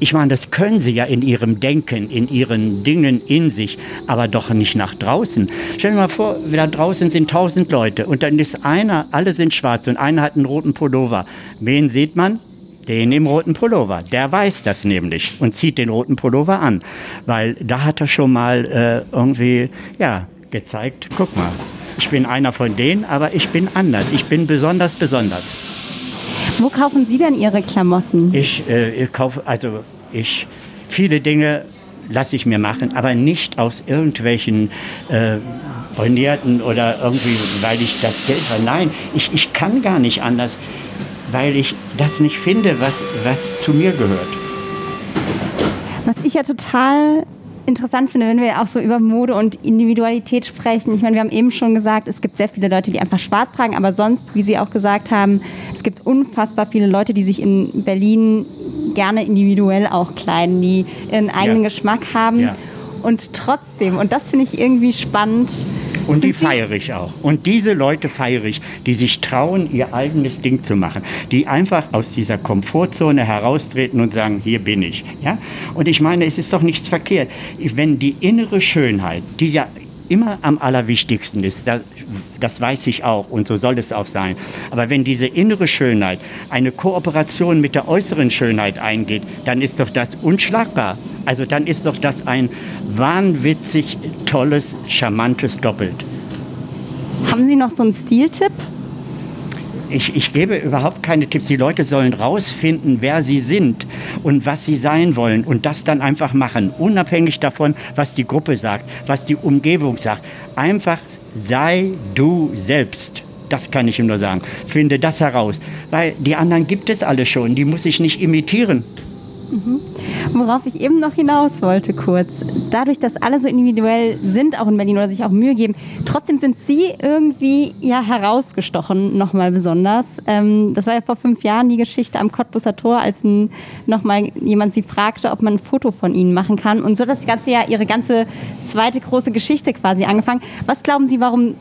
ich meine, das können sie ja in ihrem Denken, in ihren Dingen in sich, aber doch nicht nach draußen. Stell dir mal vor, da draußen sind tausend Leute und dann ist einer, alle sind schwarz und einer hat einen roten Pullover. Wen sieht man? Den im roten Pullover. Der weiß das nämlich und zieht den roten Pullover an, weil da hat er schon mal äh, irgendwie, ja, gezeigt, guck mal, ich bin einer von denen, aber ich bin anders. Ich bin besonders besonders. Wo kaufen Sie denn Ihre Klamotten? Ich, äh, ich kaufe, also ich, viele Dinge lasse ich mir machen, aber nicht aus irgendwelchen äh, Bornierten oder irgendwie, weil ich das Geld habe. Nein, ich, ich kann gar nicht anders, weil ich das nicht finde, was, was zu mir gehört. Was ich ja total interessant finde, wenn wir auch so über Mode und Individualität sprechen. Ich meine, wir haben eben schon gesagt, es gibt sehr viele Leute, die einfach schwarz tragen, aber sonst, wie Sie auch gesagt haben, es gibt unfassbar viele Leute, die sich in Berlin gerne individuell auch kleiden, die ihren eigenen ja. Geschmack haben. Ja. Und trotzdem, und das finde ich irgendwie spannend. Und die feiere ich auch. Und diese Leute feiere ich, die sich trauen, ihr eigenes Ding zu machen. Die einfach aus dieser Komfortzone heraustreten und sagen, hier bin ich. Ja? Und ich meine, es ist doch nichts verkehrt. Wenn die innere Schönheit, die ja immer am allerwichtigsten ist. Das, das weiß ich auch und so soll es auch sein. Aber wenn diese innere Schönheit eine Kooperation mit der äußeren Schönheit eingeht, dann ist doch das unschlagbar. Also dann ist doch das ein wahnwitzig tolles, charmantes Doppelt. Haben Sie noch so einen Stiltipp? Ich, ich gebe überhaupt keine Tipps. Die Leute sollen rausfinden, wer sie sind und was sie sein wollen und das dann einfach machen, unabhängig davon, was die Gruppe sagt, was die Umgebung sagt. Einfach sei du selbst. Das kann ich ihm nur sagen. Finde das heraus. Weil die anderen gibt es alle schon. Die muss ich nicht imitieren. Mhm. Worauf ich eben noch hinaus wollte, kurz. Dadurch, dass alle so individuell sind, auch in Berlin oder sich auch Mühe geben, trotzdem sind Sie irgendwie ja herausgestochen, nochmal besonders. Ähm, das war ja vor fünf Jahren die Geschichte am Cottbusser Tor, als nochmal jemand Sie fragte, ob man ein Foto von Ihnen machen kann. Und so hat das ganze ja Ihre ganze zweite große Geschichte quasi angefangen. Was glauben Sie, warum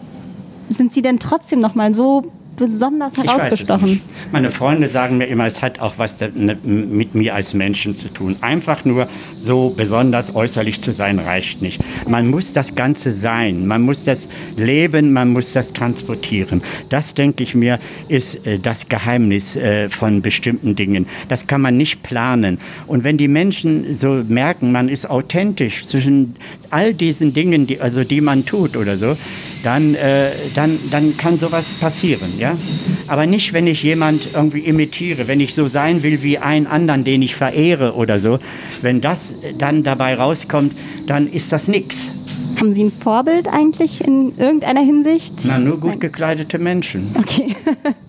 sind Sie denn trotzdem nochmal so besonders herausgestochen? Meine Freunde sagen mir immer, es hat auch was ne, mit mir als Menschen zu tun. Einfach nur so besonders äußerlich zu sein, reicht nicht. Man muss das Ganze sein, man muss das leben, man muss das transportieren. Das, denke ich mir, ist äh, das Geheimnis äh, von bestimmten Dingen. Das kann man nicht planen. Und wenn die Menschen so merken, man ist authentisch zwischen all diesen Dingen, die, also die man tut oder so, dann, äh, dann, dann kann sowas passieren. Ja? Aber nicht, wenn ich jemand irgendwie imitiere, wenn ich so sein will wie einen anderen, den ich verehre oder so. Wenn das dann dabei rauskommt, dann ist das nichts. Haben Sie ein Vorbild eigentlich in irgendeiner Hinsicht? Na, nur gut gekleidete Menschen. Okay.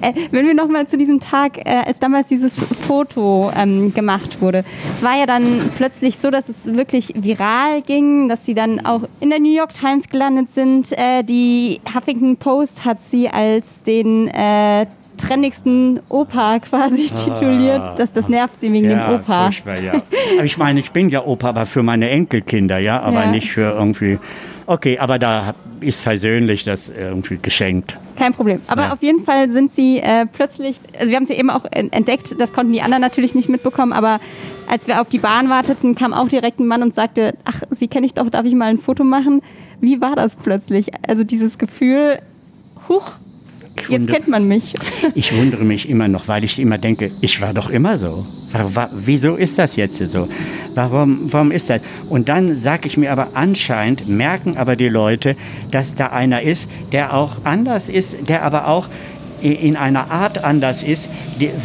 Äh, wenn wir nochmal zu diesem Tag, äh, als damals dieses Foto ähm, gemacht wurde, es war ja dann plötzlich so, dass es wirklich viral ging, dass sie dann auch in der New York Times gelandet sind. Äh, die Huffington Post hat sie als den äh, trendigsten Opa quasi ah, tituliert. Das, das nervt sie wegen ja, dem Opa. Ja. Ich meine, ich bin ja Opa, aber für meine Enkelkinder, ja, aber ja. nicht für irgendwie Okay, aber da ist versöhnlich das irgendwie geschenkt. Kein Problem. Aber ja. auf jeden Fall sind sie äh, plötzlich, also wir haben sie eben auch entdeckt, das konnten die anderen natürlich nicht mitbekommen, aber als wir auf die Bahn warteten, kam auch direkt ein Mann und sagte, ach, Sie kenne ich doch, darf ich mal ein Foto machen? Wie war das plötzlich? Also dieses Gefühl, huch, Jetzt kennt man mich. Ich wundere mich immer noch, weil ich immer denke, ich war doch immer so. Wieso ist das jetzt so? Warum, warum ist das? Und dann sage ich mir aber anscheinend, merken aber die Leute, dass da einer ist, der auch anders ist, der aber auch in einer Art anders ist,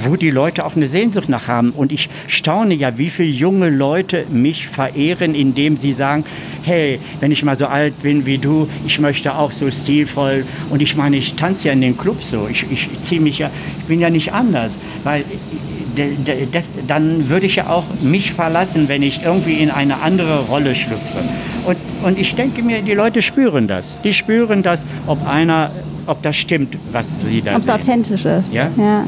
wo die Leute auch eine Sehnsucht nach haben. Und ich staune ja, wie viele junge Leute mich verehren, indem sie sagen, hey, wenn ich mal so alt bin wie du, ich möchte auch so stilvoll. Und ich meine, ich tanze ja in den Clubs so. Ich, ich ziehe mich ja, ich bin ja nicht anders. Weil das, dann würde ich ja auch mich verlassen, wenn ich irgendwie in eine andere Rolle schlüpfe. Und, und ich denke mir, die Leute spüren das. Die spüren das, ob einer ob das stimmt, was sie da Ob es authentisch ist. Ja? ja.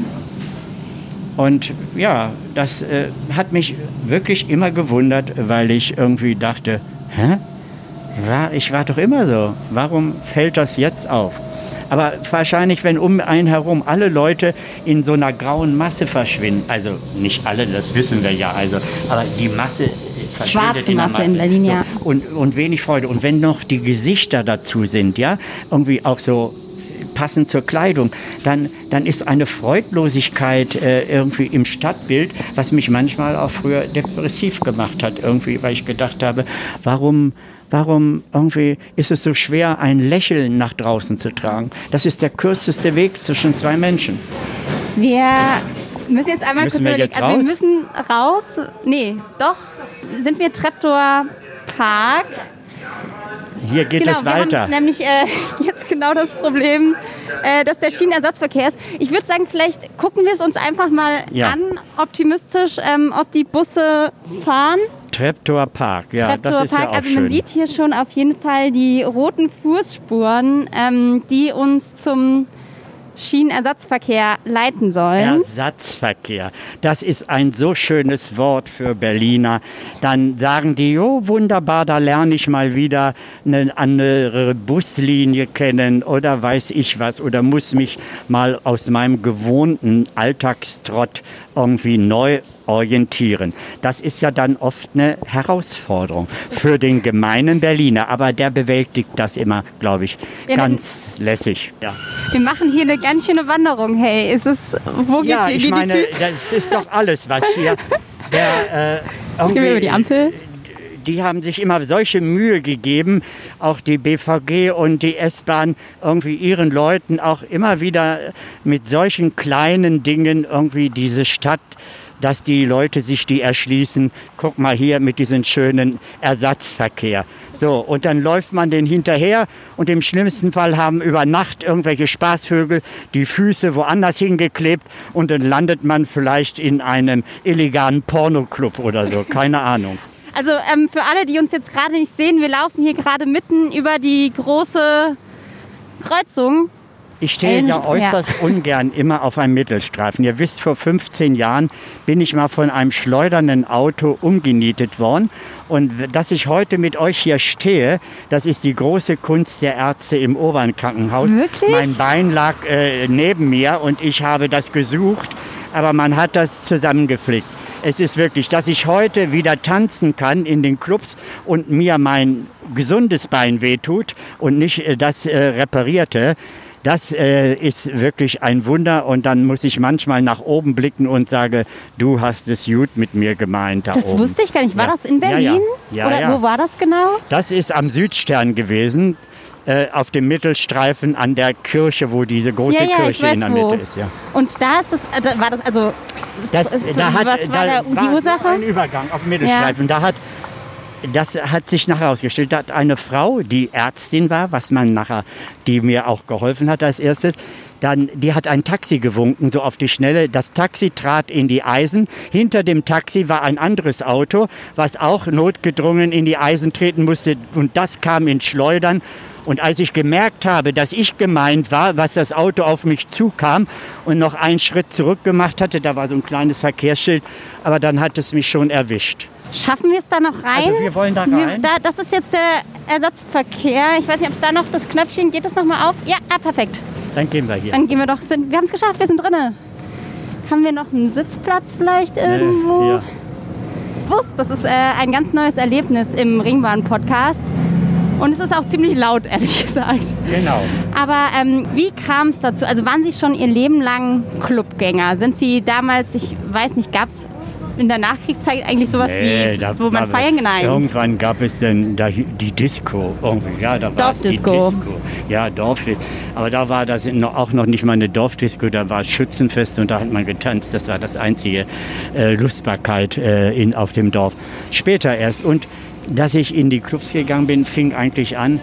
Und ja, das äh, hat mich wirklich immer gewundert, weil ich irgendwie dachte, hä? War, ich war doch immer so. Warum fällt das jetzt auf? Aber wahrscheinlich, wenn um einen herum alle Leute in so einer grauen Masse verschwinden, also nicht alle, das wissen wir ja, also, aber die Masse Schwarze in Masse, Masse in Berlin, ja. So, und, und wenig Freude. Und wenn noch die Gesichter dazu sind, ja, irgendwie auch so passend zur Kleidung, dann, dann ist eine Freudlosigkeit äh, irgendwie im Stadtbild, was mich manchmal auch früher depressiv gemacht hat, irgendwie, weil ich gedacht habe, warum, warum irgendwie ist es so schwer, ein Lächeln nach draußen zu tragen? Das ist der kürzeste Weg zwischen zwei Menschen. Wir müssen jetzt einmal müssen kurz wir jetzt also wir müssen raus. Nee, doch. Sind wir Treptower Park? Hier geht genau, es weiter. Wir haben nämlich äh, jetzt genau das Problem, äh, dass der Schienenersatzverkehr ist. Ich würde sagen, vielleicht gucken wir es uns einfach mal ja. an, optimistisch, ähm, ob die Busse fahren. Treptower Park, ja, Treptower das ist Park. ja auch Also schön. man sieht hier schon auf jeden Fall die roten Fußspuren, ähm, die uns zum Schienenersatzverkehr leiten sollen. Ersatzverkehr, das ist ein so schönes Wort für Berliner. Dann sagen die, oh wunderbar, da lerne ich mal wieder eine andere Buslinie kennen oder weiß ich was oder muss mich mal aus meinem gewohnten Alltagstrott irgendwie neu orientieren. Das ist ja dann oft eine Herausforderung für den gemeinen Berliner, aber der bewältigt das immer, glaube ich, ja, ganz lässig. Ja. Wir machen hier eine ganz schöne Wanderung. Hey, ist es wo ja, geht ich meine, das ist doch alles, was hier der äh, Jetzt gehen wir über die Ampel die haben sich immer solche Mühe gegeben, auch die BVG und die S-Bahn irgendwie ihren Leuten auch immer wieder mit solchen kleinen Dingen irgendwie diese Stadt dass die Leute sich die erschließen. Guck mal hier mit diesem schönen Ersatzverkehr. So, und dann läuft man den hinterher und im schlimmsten Fall haben über Nacht irgendwelche Spaßvögel die Füße woanders hingeklebt und dann landet man vielleicht in einem illegalen Pornoclub oder so. Keine Ahnung. Also ähm, für alle, die uns jetzt gerade nicht sehen, wir laufen hier gerade mitten über die große Kreuzung ich stehe ja äußerst ja. ungern immer auf einem Mittelstreifen. Ihr wisst, vor 15 Jahren bin ich mal von einem schleudernden Auto umgenietet worden. Und dass ich heute mit euch hier stehe, das ist die große Kunst der Ärzte im Obernkrankenhaus. Wirklich? Mein Bein lag äh, neben mir und ich habe das gesucht, aber man hat das zusammengeflickt. Es ist wirklich, dass ich heute wieder tanzen kann in den Clubs und mir mein gesundes Bein wehtut und nicht äh, das äh, reparierte. Das äh, ist wirklich ein Wunder und dann muss ich manchmal nach oben blicken und sage, du hast es gut mit mir gemeint. Da das oben. wusste ich gar nicht. War ja. das in Berlin? Ja, ja. Oder wo war das genau? Das ist am Südstern gewesen. Äh, auf dem Mittelstreifen an der Kirche, wo diese große Kirche in der Mitte ist. Ja. Und da ist das, äh, war das also, das, da hat, was war da, da die Ursache? Ein Übergang auf dem Mittelstreifen. Da hat das hat sich nachher herausgestellt, dass eine Frau, die Ärztin war, was man nachher, die mir auch geholfen hat als erstes, dann, die hat ein Taxi gewunken, so auf die Schnelle. Das Taxi trat in die Eisen. Hinter dem Taxi war ein anderes Auto, was auch notgedrungen in die Eisen treten musste. Und das kam in Schleudern. Und als ich gemerkt habe, dass ich gemeint war, was das Auto auf mich zukam und noch einen Schritt zurück gemacht hatte, da war so ein kleines Verkehrsschild, aber dann hat es mich schon erwischt. Schaffen wir es da noch rein? Also wir wollen da rein. Da, das ist jetzt der Ersatzverkehr. Ich weiß nicht, ob es da noch das Knöpfchen, geht das nochmal auf? Ja, ah, perfekt. Dann gehen wir hier. Dann gehen wir doch, sind, wir haben es geschafft, wir sind drinnen. Haben wir noch einen Sitzplatz vielleicht irgendwo? Äh, ja. Bus, das ist äh, ein ganz neues Erlebnis im Ringbahn-Podcast. Und es ist auch ziemlich laut, ehrlich gesagt. Genau. Aber ähm, wie kam es dazu? Also waren Sie schon Ihr Leben lang Clubgänger? Sind Sie damals, ich weiß nicht, gab es in der Nachkriegszeit eigentlich sowas Nee, wie, da wo man feiern nein. Irgendwann gab es dann da, die Disco. Irgendwie. Ja, da es die Dorfdisco. Disco. Ja, Dorfdisco. Aber da war das auch noch nicht mal eine Dorfdisco, da war es Schützenfest und da hat man getanzt. Das war das einzige äh, Lustbarkeit äh, in, auf dem Dorf. Später erst. Und dass ich in die Clubs gegangen bin, fing eigentlich an,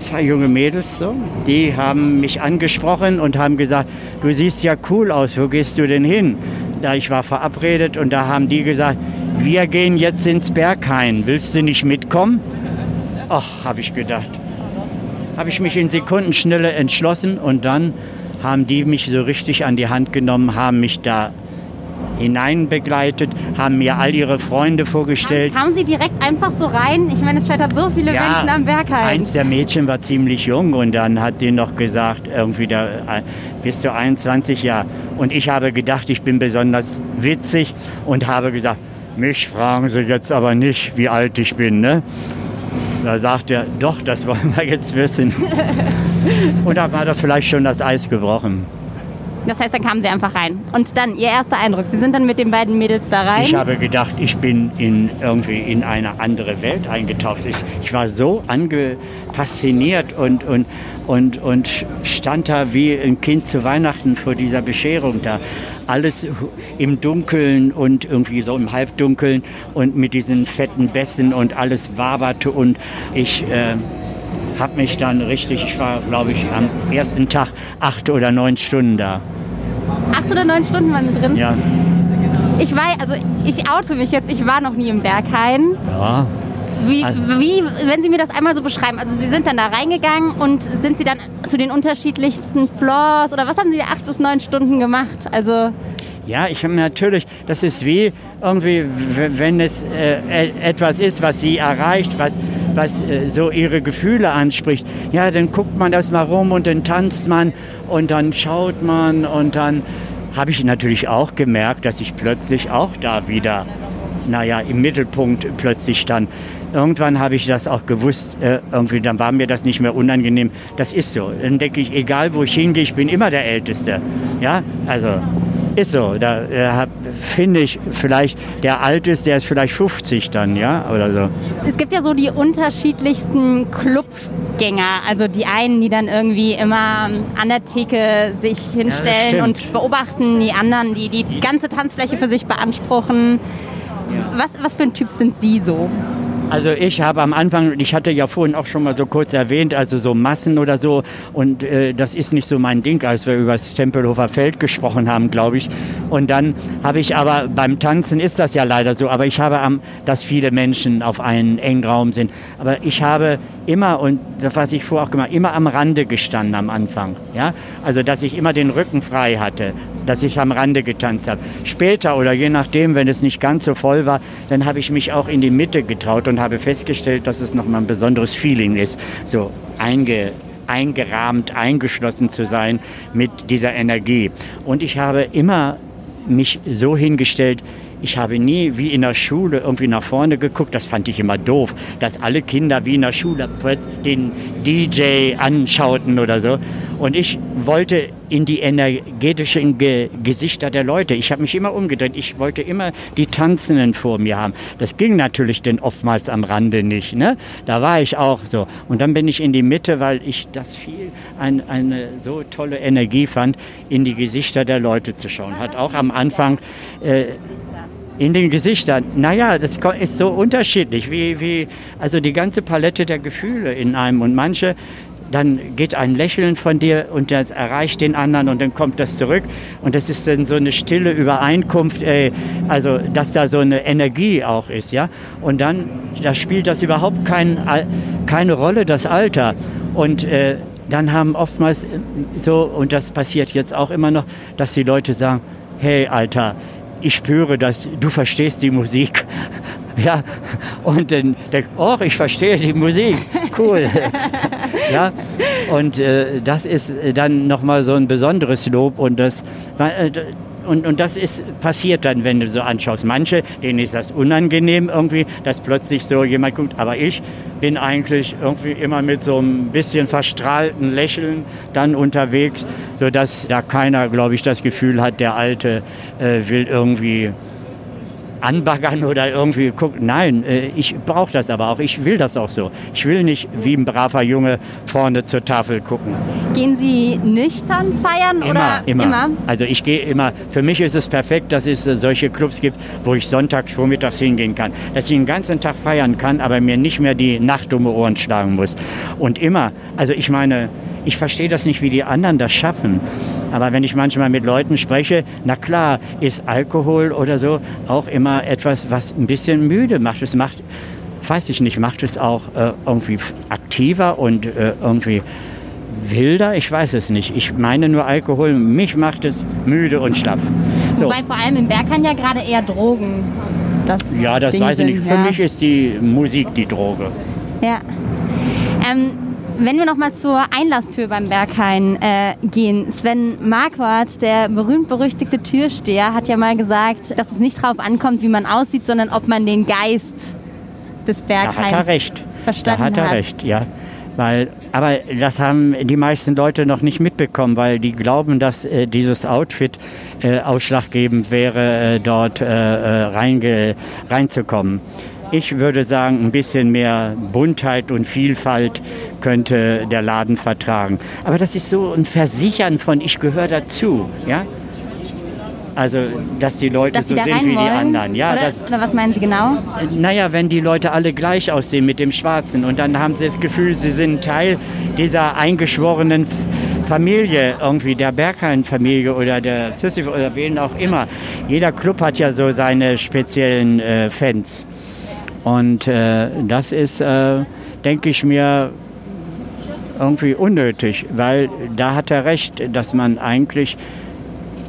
zwei junge Mädels so, die haben mich angesprochen und haben gesagt, du siehst ja cool aus, wo gehst du denn hin? Da ich war verabredet und da haben die gesagt, wir gehen jetzt ins Berghain, willst du nicht mitkommen? Ach, habe ich gedacht. Habe ich mich in Sekundenschnelle entschlossen und dann haben die mich so richtig an die Hand genommen, haben mich da hinein begleitet, haben mir all ihre Freunde vorgestellt. Kamen Sie direkt einfach so rein? Ich meine, es scheitert so viele Menschen am Berghain. Eins der Mädchen war ziemlich jung und dann hat die noch gesagt, irgendwie da äh, bist du 21 Jahre. Und ich habe gedacht, ich bin besonders witzig und habe gesagt, mich fragen Sie jetzt aber nicht, wie alt ich bin, ne? Da sagt er, doch, das wollen wir jetzt wissen. und da war da vielleicht schon das Eis gebrochen. Das heißt, dann kamen Sie einfach rein. Und dann Ihr erster Eindruck. Sie sind dann mit den beiden Mädels da rein. Ich habe gedacht, ich bin in, irgendwie in eine andere Welt eingetaucht. Ich, ich war so ange, fasziniert und, und, und, und stand da wie ein Kind zu Weihnachten vor dieser Bescherung da. Alles im Dunkeln und irgendwie so im Halbdunkeln und mit diesen fetten Bässen und alles waberte und ich äh, habe mich dann richtig, ich war glaube ich am ersten Tag acht oder neun Stunden da. Acht oder neun Stunden waren Sie drin. Ja, Ich war, also ich oute mich jetzt, ich war noch nie im Berghain. ja. Wie, Also- wie, wenn Sie mir das einmal so beschreiben, also Sie sind dann da reingegangen und sind Sie dann zu den unterschiedlichsten Floors oder was haben Sie acht bis neun Stunden gemacht? Also Ja, ich habe natürlich, das ist wie irgendwie, wenn es äh, e- etwas ist, was sie erreicht, was, was äh, so ihre Gefühle anspricht. Ja, dann guckt man das mal rum und dann tanzt man und dann schaut man und dann habe ich natürlich auch gemerkt, dass ich plötzlich auch da wieder, naja, im Mittelpunkt plötzlich stand. Irgendwann habe ich das auch gewusst, äh, irgendwie, dann war mir das nicht mehr unangenehm. Das ist so. Dann denke ich, egal wo ich hingehe, ich bin immer der Älteste. Ja, also ist so. Da äh, hab- finde ich vielleicht, der alt ist, der ist vielleicht 50 dann, ja, oder so. es gibt ja so die unterschiedlichsten Clubgänger. Also die einen, die dann irgendwie immer an der Theke sich hinstellen stimmt. und beobachten, die anderen, die die ganze Tanzfläche für sich beanspruchen. Was, was für ein Typ sind Sie so? Also ich habe am Anfang, ich hatte ja vorhin auch schon mal so kurz erwähnt, also so Massen oder so und äh, das ist nicht so mein Ding, als wir über das Tempelhofer Feld gesprochen haben, glaube ich. Und dann habe ich aber, beim Tanzen ist das ja leider so, aber ich habe, am, dass viele Menschen auf einen engen Raum sind. Aber ich habe immer, und das, was ich vorher auch gemacht immer am Rande gestanden am Anfang. Ja? Also dass ich immer den Rücken frei hatte, dass ich am Rande getanzt habe. Später oder je nachdem, wenn es nicht ganz so voll war, dann habe ich mich auch in die Mitte getraut und habe festgestellt, dass es nochmal ein besonderes Feeling ist, so einge, eingerahmt, eingeschlossen zu sein mit dieser Energie. Und ich habe immer mich so hingestellt, ich habe nie wie in der Schule irgendwie nach vorne geguckt, das fand ich immer doof, dass alle Kinder wie in der Schule den DJ anschauten oder so. Und ich wollte in die energetischen Ge Gesichter der Leute. Ich habe mich immer umgedreht. Ich wollte immer die Tanzenden vor mir haben. Das ging natürlich denn oftmals am Rande nicht. Ne? Da war ich auch so. Und dann bin ich in die Mitte, weil ich das viel ein, eine so tolle Energie fand, in die Gesichter der Leute zu schauen. Hat auch am Anfang äh, in den Gesichtern. Naja, das ist so unterschiedlich, wie, wie also die ganze Palette der Gefühle in einem. Und manche, dann geht ein Lächeln von dir und das erreicht den anderen und dann kommt das zurück. Und das ist dann so eine stille Übereinkunft, äh, also dass da so eine Energie auch ist. ja. Und dann, da spielt das überhaupt kein, keine Rolle, das Alter. Und äh, dann haben oftmals äh, so, und das passiert jetzt auch immer noch, dass die Leute sagen, hey Alter, ich spüre, dass du verstehst die Musik. Ja, und dann denke oh, ich verstehe die Musik, cool. ja, und äh, das ist dann nochmal so ein besonderes Lob und das, äh, und, und das ist passiert dann, wenn du so anschaust. Manche, denen ist das unangenehm irgendwie, dass plötzlich so jemand guckt. Aber ich bin eigentlich irgendwie immer mit so einem bisschen verstrahlten Lächeln dann unterwegs, sodass da keiner, glaube ich, das Gefühl hat, der Alte äh, will irgendwie anbaggern oder irgendwie gucken. Nein, äh, ich brauche das aber auch. Ich will das auch so. Ich will nicht wie ein braver Junge vorne zur Tafel gucken. Gehen Sie nüchtern feiern immer, oder immer? Immer. Also ich gehe immer. Für mich ist es perfekt, dass es äh, solche Clubs gibt, wo ich sonntags vormittags hingehen kann. Dass ich den ganzen Tag feiern kann, aber mir nicht mehr die Nacht um die Ohren schlagen muss. Und immer, also ich meine, ich verstehe das nicht, wie die anderen das schaffen. Aber wenn ich manchmal mit Leuten spreche, na klar, ist Alkohol oder so auch immer etwas, was ein bisschen müde macht. Es macht, weiß ich nicht, macht es auch äh, irgendwie aktiver und äh, irgendwie wilder? Ich weiß es nicht. Ich meine nur Alkohol, mich macht es müde und schlaff. So. Wobei vor allem im Berghain ja gerade eher Drogen. Das ja, das Ding weiß ich nicht. Für mich ist die Musik die Droge. Ja. Ähm, wenn wir nochmal zur Einlasstür beim Berghain äh, gehen. Sven Marquardt, der berühmt-berüchtigte Türsteher, hat ja mal gesagt, dass es nicht darauf ankommt, wie man aussieht, sondern ob man den Geist des Berghains da hat er recht. verstanden hat. Da hat er recht, ja. Weil, aber das haben die meisten Leute noch nicht mitbekommen, weil die glauben, dass äh, dieses Outfit äh, ausschlaggebend wäre, äh, dort äh, äh, reinge, reinzukommen. Ich würde sagen, ein bisschen mehr Buntheit und Vielfalt könnte der Laden vertragen. Aber das ist so ein Versichern von ich gehöre dazu, ja? Also, dass die Leute dass so sind wie die anderen. Ja, oder, das, oder was meinen Sie genau? Naja, wenn die Leute alle gleich aussehen mit dem Schwarzen und dann haben sie das Gefühl, sie sind Teil dieser eingeschworenen Familie, irgendwie der Berghain-Familie oder der Sisyphus oder wen auch immer. Jeder Club hat ja so seine speziellen äh, Fans. Und äh, das ist, äh, denke ich mir, irgendwie unnötig, weil da hat er recht, dass man eigentlich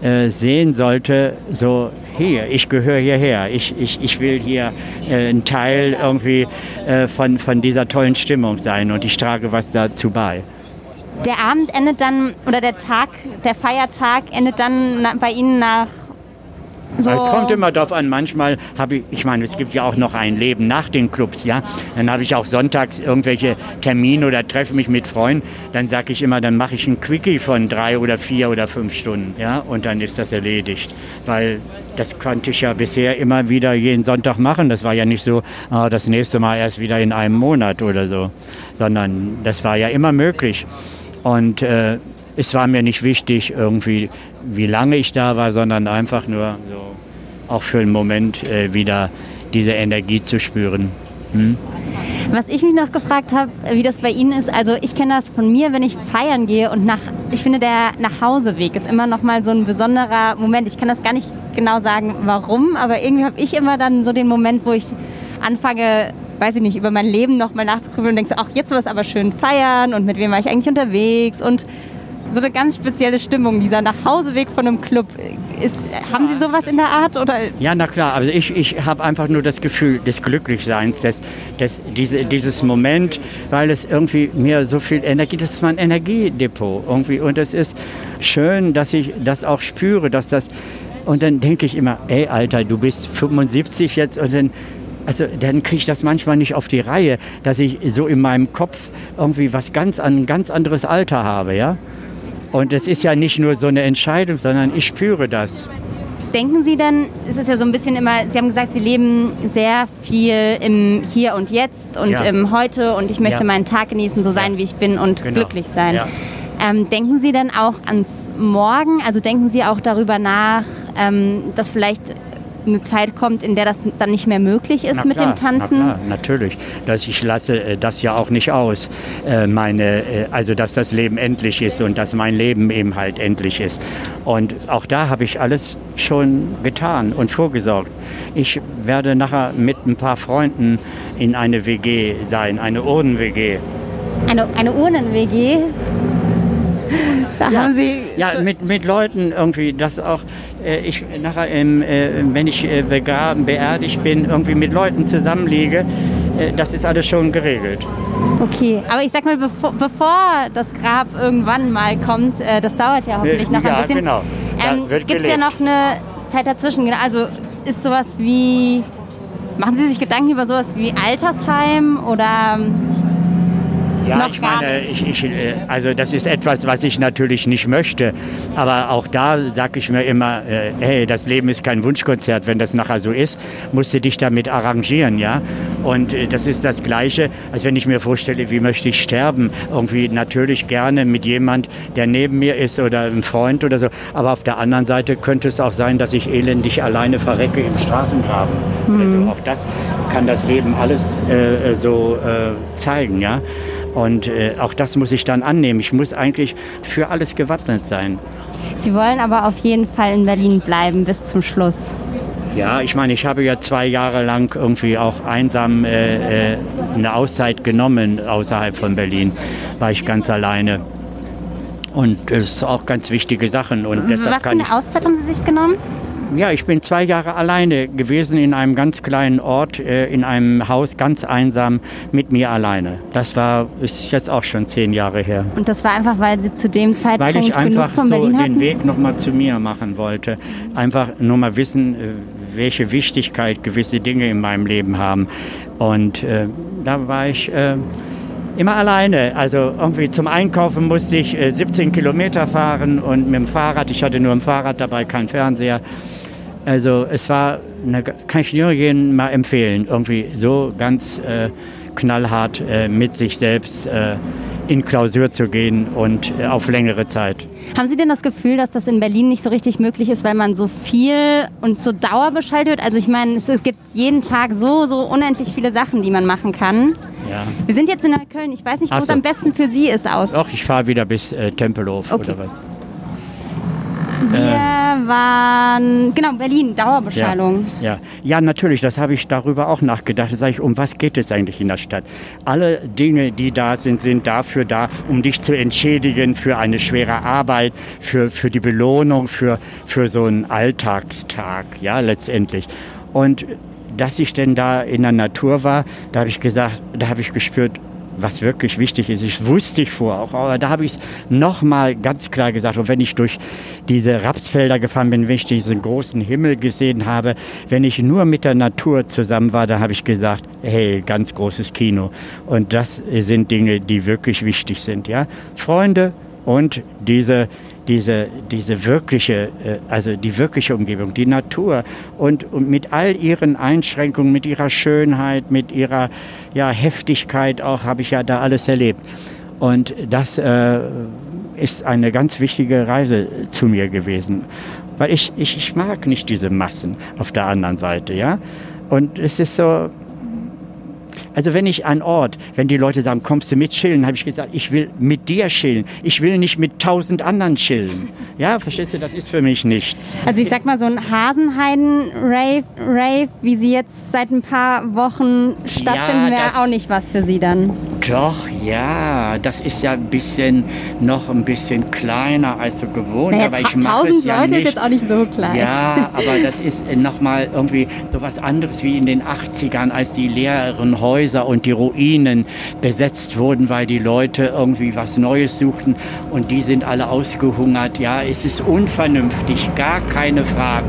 äh, sehen sollte, so hier, ich gehöre hierher, ich, ich, ich will hier äh, ein Teil irgendwie äh, von, von dieser tollen Stimmung sein und ich trage was dazu bei. Der Abend endet dann, oder der Tag, der Feiertag endet dann bei Ihnen nach so. Es kommt immer darauf an, manchmal habe ich, ich meine, es gibt ja auch noch ein Leben nach den Clubs, ja. Dann habe ich auch sonntags irgendwelche Termine oder treffe mich mit Freunden. Dann sage ich immer, dann mache ich ein Quickie von drei oder vier oder fünf Stunden, ja. Und dann ist das erledigt. Weil das konnte ich ja bisher immer wieder jeden Sonntag machen. Das war ja nicht so, ah, das nächste Mal erst wieder in einem Monat oder so. Sondern das war ja immer möglich. Und äh, es war mir nicht wichtig, irgendwie, wie lange ich da war, sondern einfach nur so auch für einen Moment äh, wieder diese Energie zu spüren. Hm? Was ich mich noch gefragt habe, wie das bei Ihnen ist, also ich kenne das von mir, wenn ich feiern gehe und nach, ich finde der Nachhauseweg ist immer noch mal so ein besonderer Moment. Ich kann das gar nicht genau sagen, warum, aber irgendwie habe ich immer dann so den Moment, wo ich anfange, weiß ich nicht, über mein Leben noch mal nachzugrübeln und denke, ach, jetzt war es aber schön feiern und mit wem war ich eigentlich unterwegs und so eine ganz spezielle Stimmung, dieser Nachhauseweg von einem Club. Ist, haben Sie sowas in der Art? Oder? Ja, na klar. Also ich, ich habe einfach nur das Gefühl des Glücklichseins, des, des, diese, dieses Moment, weil es irgendwie mir so viel Energie, das ist mein Energiedepot irgendwie. Und es ist schön, dass ich das auch spüre, dass das. Und dann denke ich immer, ey Alter, du bist 75 jetzt und dann also dann kriege ich das manchmal nicht auf die Reihe, dass ich so in meinem Kopf irgendwie was ganz ein ganz anderes Alter habe, ja. Und es ist ja nicht nur so eine Entscheidung, sondern ich spüre das. Denken Sie denn, es ist ja so ein bisschen immer, Sie haben gesagt, Sie leben sehr viel im Hier und Jetzt und ja. im Heute und ich möchte ja. meinen Tag genießen, so sein, ja. wie ich bin und genau. glücklich sein. Ähm, denken Sie denn auch ans Morgen? Also denken Sie auch darüber nach, ähm, dass vielleicht eine Zeit kommt, in der das dann nicht mehr möglich ist na mit dem Tanzen? Na klar, natürlich. Das, ich lasse äh, das ja auch nicht aus. Äh, meine, äh, also dass das Leben endlich ist und dass mein Leben eben halt endlich ist. Und auch da habe ich alles schon getan und vorgesorgt. Ich werde nachher mit ein paar Freunden in eine WG sein, eine Urnen-WG. Eine, eine Urnen-WG? Da ja, haben Sie. Ja, mit, mit Leuten irgendwie, das auch, ich nachher, ähm, äh, wenn ich äh, begraben, beerdigt bin, irgendwie mit Leuten zusammenliege, äh, das ist alles schon geregelt. Okay, aber ich sag mal, bevor, bevor das Grab irgendwann mal kommt, äh, das dauert ja hoffentlich noch ja, ein bisschen. genau. Ähm, Gibt es ja noch eine Zeit dazwischen? Genau, Also ist sowas wie. Machen Sie sich Gedanken über sowas wie Altersheim oder. Ja, ich meine, ich, ich, äh, also das ist etwas, was ich natürlich nicht möchte. Aber auch da sage ich mir immer, äh, hey, das Leben ist kein Wunschkonzert. Wenn das nachher so ist, musst du dich damit arrangieren, ja. Und äh, das ist das Gleiche, als wenn ich mir vorstelle, wie möchte ich sterben. Irgendwie natürlich gerne mit jemand, der neben mir ist oder ein Freund oder so. Aber auf der anderen Seite könnte es auch sein, dass ich elendig alleine verrecke im Straßengraben. Also auch das kann das Leben alles äh, so äh, zeigen, ja. Und äh, auch das muss ich dann annehmen. Ich muss eigentlich für alles gewappnet sein. Sie wollen aber auf jeden Fall in Berlin bleiben bis zum Schluss. Ja, ich meine, ich habe ja zwei Jahre lang irgendwie auch einsam äh, äh, eine Auszeit genommen außerhalb von Berlin. War ich ganz alleine. Und das ist auch ganz wichtige Sachen. Und deshalb Was für kann ich, eine Auszeit haben Sie sich genommen? Ja, ich bin zwei Jahre alleine gewesen in einem ganz kleinen Ort, äh, in einem Haus, ganz einsam mit mir alleine. Das war, ist jetzt auch schon zehn Jahre her. Und das war einfach, weil Sie zu dem Zeitpunkt Weil ich einfach so Berlin den Weg nochmal zu mir machen wollte. Einfach nur mal wissen, äh, welche Wichtigkeit gewisse Dinge in meinem Leben haben. Und äh, da war ich äh, immer alleine. Also irgendwie zum Einkaufen musste ich äh, 17 Kilometer fahren und mit dem Fahrrad, ich hatte nur ein Fahrrad dabei, kein Fernseher. Also es war, eine, kann ich nur jedem mal empfehlen, irgendwie so ganz äh, knallhart äh, mit sich selbst äh, in Klausur zu gehen und äh, auf längere Zeit. Haben Sie denn das Gefühl, dass das in Berlin nicht so richtig möglich ist, weil man so viel und so dauerbeschallt wird? Also ich meine, es gibt jeden Tag so, so unendlich viele Sachen, die man machen kann. Ja. Wir sind jetzt in Neukölln. Ich weiß nicht, wo Ach es so. am besten für Sie ist aus. Doch, ich fahre wieder bis äh, Tempelhof Okay. oder was. Wir waren, genau, Berlin, Ja, Dauerbeschallung. ja. ja, natürlich, das habe ich darüber auch nachgedacht. Da sage ich, um was geht es eigentlich in der Stadt? Alle Dinge, die da sind, sind dafür da, um dich zu entschädigen für eine schwere Arbeit, für, für die Belohnung, für, für so einen Alltagstag, ja, letztendlich. Und dass ich denn da in der Natur war, da habe ich gesagt, da habe ich gespürt, was wirklich wichtig ist. Ich wusste ich vorher auch, aber da habe ich es nochmal ganz klar gesagt. Und wenn ich durch diese Rapsfelder gefahren bin, wenn ich diesen großen Himmel gesehen habe, wenn ich nur mit der Natur zusammen war, da habe ich gesagt, hey, ganz großes Kino. Und das sind Dinge, die wirklich wichtig sind. Ja? Freunde und diese, diese, diese wirkliche, äh, also die wirkliche Umgebung, die Natur und, und mit all ihren Einschränkungen, mit ihrer Schönheit, mit ihrer ja, Heftigkeit auch, habe ich ja da alles erlebt. Und das äh, ist eine ganz wichtige Reise zu mir gewesen. Weil ich, ich, ich mag nicht diese Massen auf der anderen Seite, ja. Und es ist so, also wenn ich einen Ort, wenn die Leute sagen, kommst du mit chillen, habe ich gesagt, ich will mit dir chillen. Ich will nicht mit tausend anderen chillen. Ja, verstehst du, das ist für mich nichts. Also ich sag mal, so ein Hasenheiden-Rave, Rave, wie sie jetzt seit ein paar Wochen stattfinden, wäre das- auch nicht was für sie dann. Doch, ja, das ist ja ein bisschen, noch ein bisschen kleiner als so gewohnt, Naja, aber ich mache es ja Leute nicht. ist jetzt auch nicht so klein. Ja, aber das ist nochmal irgendwie so was anderes wie in den 80ern, als die leeren Häuser und die Ruinen besetzt wurden, weil die Leute irgendwie was Neues suchten und die sind alle ausgehungert. Ja, es ist unvernünftig, gar keine Frage.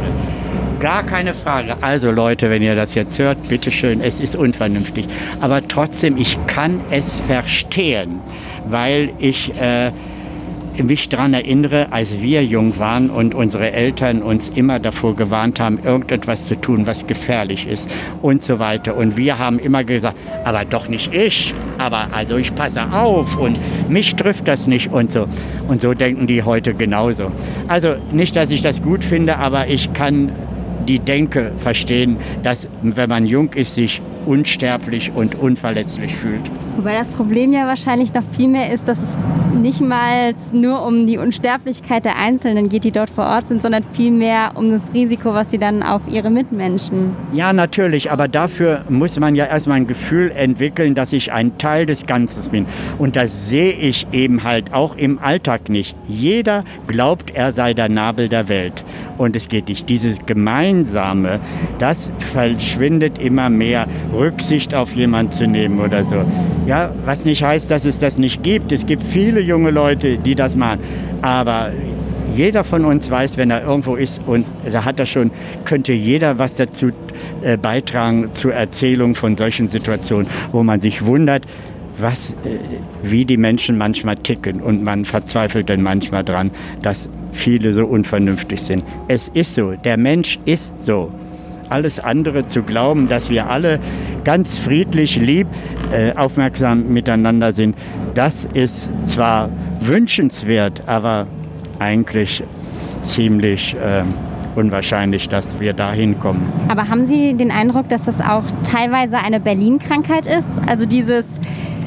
Gar keine Frage. Also Leute, wenn ihr das jetzt hört, bitteschön, es ist unvernünftig. Aber trotzdem, ich kann es verstehen, weil ich äh, mich daran erinnere, als wir jung waren und unsere Eltern uns immer davor gewarnt haben, irgendetwas zu tun, was gefährlich ist und so weiter. Und wir haben immer gesagt, aber doch nicht ich, aber also ich passe auf und mich trifft das nicht und so. Und so denken die heute genauso. Also nicht, dass ich das gut finde, aber ich kann die Denke verstehen, dass wenn man jung ist, sich unsterblich und unverletzlich fühlt. Wobei das Problem ja wahrscheinlich noch viel mehr ist, dass es nicht mal nur um die Unsterblichkeit der Einzelnen geht, die dort vor Ort sind, sondern vielmehr um das Risiko, was sie dann auf ihre Mitmenschen. Ja, natürlich, aber dafür muss man ja erstmal ein Gefühl entwickeln, dass ich ein Teil des Ganzen bin. Und das sehe ich eben halt auch im Alltag nicht. Jeder glaubt, er sei der Nabel der Welt. Und es geht nicht. Dieses Gemeinsame, das verschwindet immer mehr, Rücksicht auf jemanden zu nehmen oder so. Ja, was nicht heißt, dass es das nicht gibt. Es gibt viele junge Leute, die das machen. Aber jeder von uns weiß, wenn er irgendwo ist und da hat er schon, könnte jeder was dazu äh, beitragen zur Erzählung von solchen Situationen, wo man sich wundert, was, äh, wie die Menschen manchmal ticken und man verzweifelt dann manchmal dran, dass viele so unvernünftig sind. Es ist so, der Mensch ist so. Alles andere zu glauben, dass wir alle ganz friedlich, lieb, äh, aufmerksam miteinander sind, das ist zwar wünschenswert, aber eigentlich ziemlich äh, unwahrscheinlich, dass wir da hinkommen. Aber haben Sie den Eindruck, dass das auch teilweise eine Berlin-Krankheit ist? Also dieses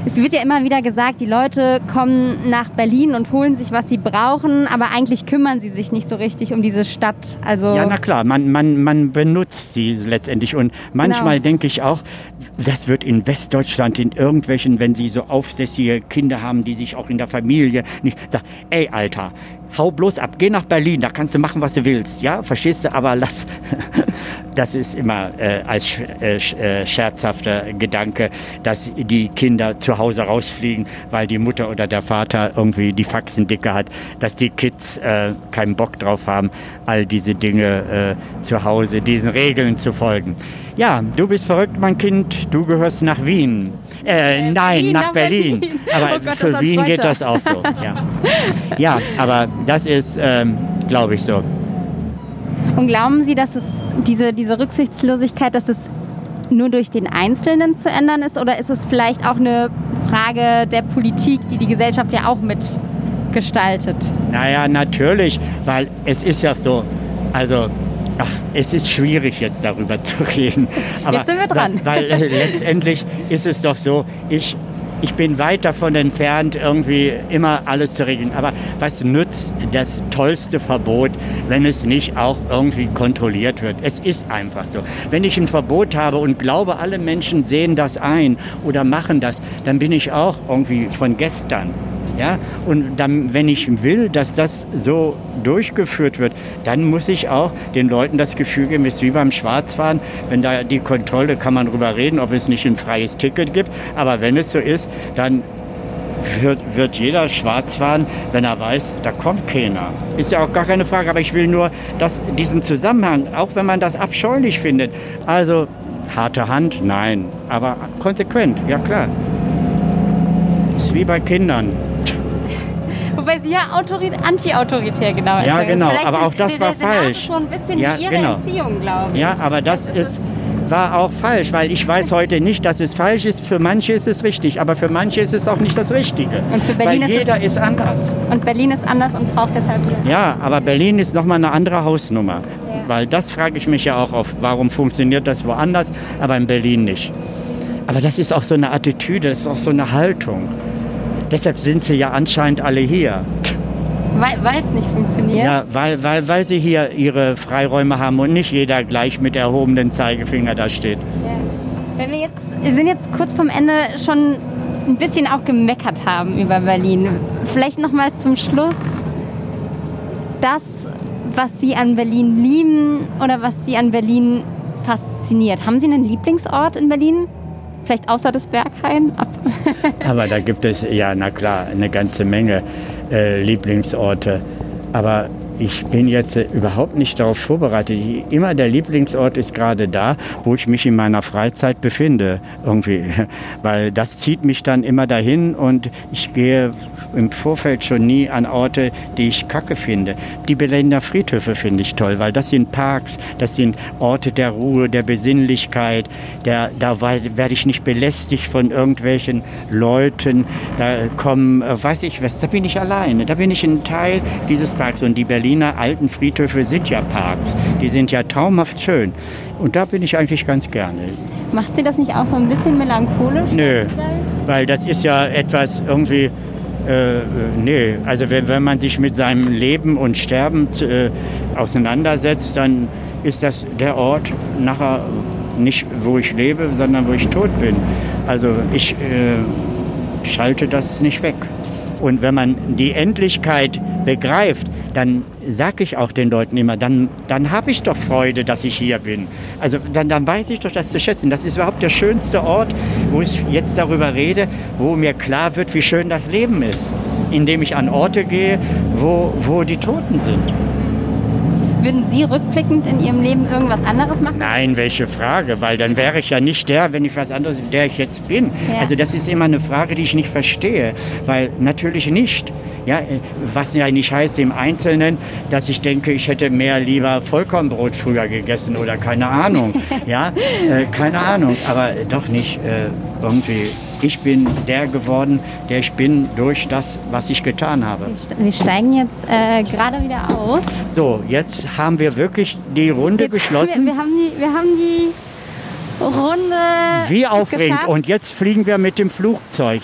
es wird ja immer wieder gesagt, die Leute kommen nach Berlin und holen sich, was sie brauchen, aber eigentlich kümmern sie sich nicht so richtig um diese Stadt. Also ja, na klar, man, man, man benutzt sie letztendlich. Und manchmal genau. denke ich auch, das wird in Westdeutschland in irgendwelchen, wenn sie so aufsässige Kinder haben, die sich auch in der Familie nicht sagen, ey Alter, hau bloß ab, geh nach Berlin, da kannst du machen, was du willst. Ja, verstehst du, aber lass. das ist immer äh, als äh, äh, scherzhafter Gedanke, dass die Kinder zu Hause rausfliegen, weil die Mutter oder der Vater irgendwie die Faxen dicke hat, dass die Kids äh, keinen Bock drauf haben, all diese Dinge äh, zu Hause, diesen Regeln zu folgen. Ja, du bist verrückt, mein Kind, du gehörst nach Wien. Äh, nein, Wien, nach, Berlin. Berlin. Aber oh Gott, für Wien geht das auch so. Ja, ja aber das ist, ähm, glaube ich, so. Und glauben Sie, dass es diese, diese Rücksichtslosigkeit, dass es nur durch den Einzelnen zu ändern ist? Oder ist es vielleicht auch eine Frage der Politik, die die Gesellschaft ja auch mitgestaltet? Naja, natürlich, weil es ist ja so, also Ach, es ist schwierig jetzt darüber zu reden. Aber jetzt sind wir dran. Weil, weil äh, letztendlich ist es doch so, ich ich bin weit davon entfernt, irgendwie immer alles zu regeln. Aber was nützt das tollste Verbot, wenn es nicht auch irgendwie kontrolliert wird? Es ist einfach so. Wenn ich ein Verbot habe und glaube, alle Menschen sehen das ein oder machen das, dann bin ich auch irgendwie von gestern. Ja? Und dann, wenn ich will, dass das so durchgeführt wird, dann muss ich auch den Leuten das Gefühl geben, es ist wie beim Schwarzfahren, wenn da die Kontrolle, kann man drüber reden, ob es nicht ein freies Ticket gibt, aber wenn es so ist, dann wird, wird jeder schwarz fahren, wenn er weiß, da kommt keiner. Ist ja auch gar keine Frage, aber ich will nur dass diesen Zusammenhang, auch wenn man das abscheulich findet, also harte Hand, nein, aber konsequent, ja klar. Ist wie bei Kindern. Wobei sie ja anti-autoritär genau Ja, genau, Vielleicht aber auch das war falsch. so ein bisschen ja, wie ihre genau. Erziehung, glaube ich. Ja, aber das, das ist, war auch falsch, weil ich weiß heute nicht, dass es falsch ist. Für manche ist es richtig, aber für manche ist es auch nicht das Richtige. Und für Berlin weil ist jeder ist anders. Und Berlin ist anders und braucht deshalb. Ja, aber Berlin ist nochmal eine andere Hausnummer. Ja. Weil das frage ich mich ja auch auf, warum funktioniert das woanders, aber in Berlin nicht. Aber das ist auch so eine Attitüde, das ist auch so eine Haltung. Deshalb sind sie ja anscheinend alle hier. Weil es nicht funktioniert? Ja, weil, weil, weil sie hier ihre Freiräume haben und nicht jeder gleich mit erhobenem Zeigefinger da steht. Ja. Wenn wir jetzt, wir sind jetzt kurz vom Ende schon ein bisschen auch gemeckert haben über Berlin. Vielleicht noch mal zum Schluss das, was Sie an Berlin lieben oder was Sie an Berlin fasziniert. Haben Sie einen Lieblingsort in Berlin? Vielleicht außer des Berghain? Aber da gibt es, ja, na klar, eine ganze Menge äh, Lieblingsorte. Aber ich bin jetzt äh, überhaupt nicht darauf vorbereitet. Immer der Lieblingsort ist gerade da, wo ich mich in meiner Freizeit befinde, irgendwie. Weil das zieht mich dann immer dahin und ich gehe im Vorfeld schon nie an Orte, die ich kacke finde. Die Berliner Friedhöfe finde ich toll, weil das sind Parks, das sind Orte der Ruhe, der Besinnlichkeit. Der, da werde ich nicht belästigt von irgendwelchen Leuten. Da kommen, äh, weiß ich was, da bin ich alleine. Da bin ich ein Teil dieses Parks und die Berliner Berliner alten Friedhöfe sind ja Parks. Die sind ja traumhaft schön. Und da bin ich eigentlich ganz gerne. Macht Sie das nicht auch so ein bisschen melancholisch? Nö, weil das ist ja etwas irgendwie äh, nee, also wenn, wenn man sich mit seinem Leben und Sterben äh, auseinandersetzt, dann ist das der Ort nachher nicht, wo ich lebe, sondern wo ich tot bin. Also ich äh, schalte das nicht weg. Und wenn man die Endlichkeit begreift, dann sage ich auch den Leuten immer, dann, dann habe ich doch Freude, dass ich hier bin. Also dann, dann weiß ich doch das zu schätzen. Das ist überhaupt der schönste Ort, wo ich jetzt darüber rede, wo mir klar wird, wie schön das Leben ist. Indem ich an Orte gehe, wo, wo die Toten sind. Würden Sie rückblickend in Ihrem Leben irgendwas anderes machen? Nein, welche Frage, weil dann wäre ich ja nicht der, wenn ich was anderes, der ich jetzt bin. Ja. Also das ist immer eine Frage, die ich nicht verstehe, weil natürlich nicht. Ja, was ja nicht heißt im Einzelnen, dass ich denke, ich hätte mehr lieber Vollkornbrot früher gegessen oder keine Ahnung. ja, äh, keine Ahnung, aber doch nicht äh, irgendwie ich bin der geworden, der ich bin durch das, was ich getan habe. Wir steigen jetzt äh, gerade wieder aus. So, jetzt haben wir wirklich die Runde jetzt geschlossen. Wir, wir, haben die, wir haben die Runde. Wie aufregend. Geschafft. Und jetzt fliegen wir mit dem Flugzeug.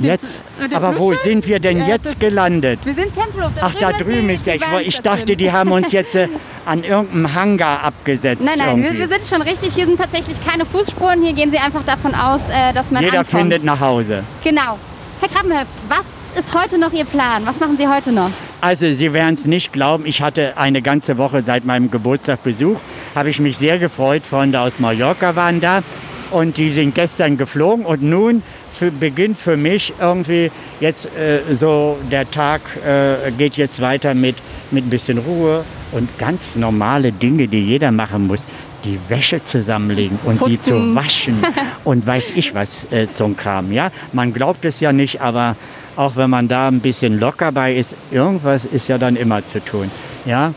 Jetzt, aber wo sind wir denn ja, jetzt gelandet? Wir sind Tempelhof. Ach, da drüben ist der. Ich, ich dachte, die haben uns jetzt äh, an irgendeinem Hangar abgesetzt. Nein, nein, wir, wir, sind schon richtig. Hier sind tatsächlich keine Fußspuren. Hier gehen sie einfach davon aus, äh, dass man Jeder ankommt. findet nach Hause. Genau. Herr Krabbenhöft, was ist heute noch Ihr Plan? Was machen Sie heute noch? Also Sie werden es nicht glauben, ich hatte eine ganze Woche seit meinem Geburtstag Besuch. Habe ich mich sehr gefreut. Freunde aus Mallorca waren da und die sind gestern geflogen und nun für, beginnt für mich irgendwie jetzt äh, so der Tag äh, geht jetzt weiter mit, mit ein bisschen Ruhe und ganz normale Dinge, die jeder machen muss. Die Wäsche zusammenlegen und Putzen. sie zu waschen und weiß ich was äh, zum Kram. Ja? Man glaubt es ja nicht, aber auch wenn man da ein bisschen locker bei ist, irgendwas ist ja dann immer zu tun. Ja?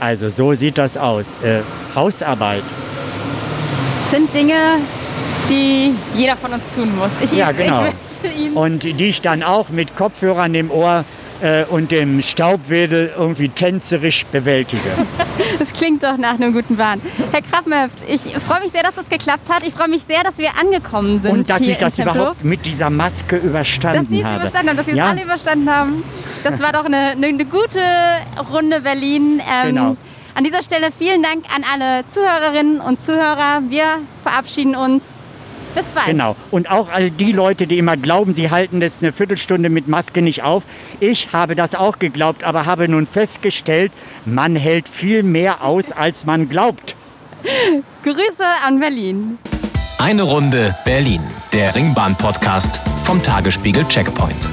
Also so sieht das aus. Äh, Hausarbeit. Sind Dinge, die jeder von uns tun muss. Ich, ja, genau. und die ich dann auch mit Kopfhörern im Ohr äh, und dem Staubwedel irgendwie tänzerisch bewältige. das klingt doch nach einem guten Plan. Herr Krabbenhöft, ich freue mich sehr, dass das geklappt hat. Ich freue mich sehr, dass wir angekommen sind. Und dass ich das überhaupt mit dieser Maske überstanden dass Sie habe. überstanden haben, dass wir es alle überstanden haben. Das war doch eine, eine, eine gute Runde Berlin. Ähm, genau. An dieser Stelle vielen Dank an alle Zuhörerinnen und Zuhörer. Wir verabschieden uns. Bis bald. Genau. Und auch all die Leute, die immer glauben, sie halten das eine Viertelstunde mit Maske nicht auf. Ich habe das auch geglaubt, aber habe nun festgestellt, man hält viel mehr aus, als man glaubt. Grüße an Berlin. Eine Runde Berlin, der Ringbahn-Podcast vom Tagesspiegel Checkpoint.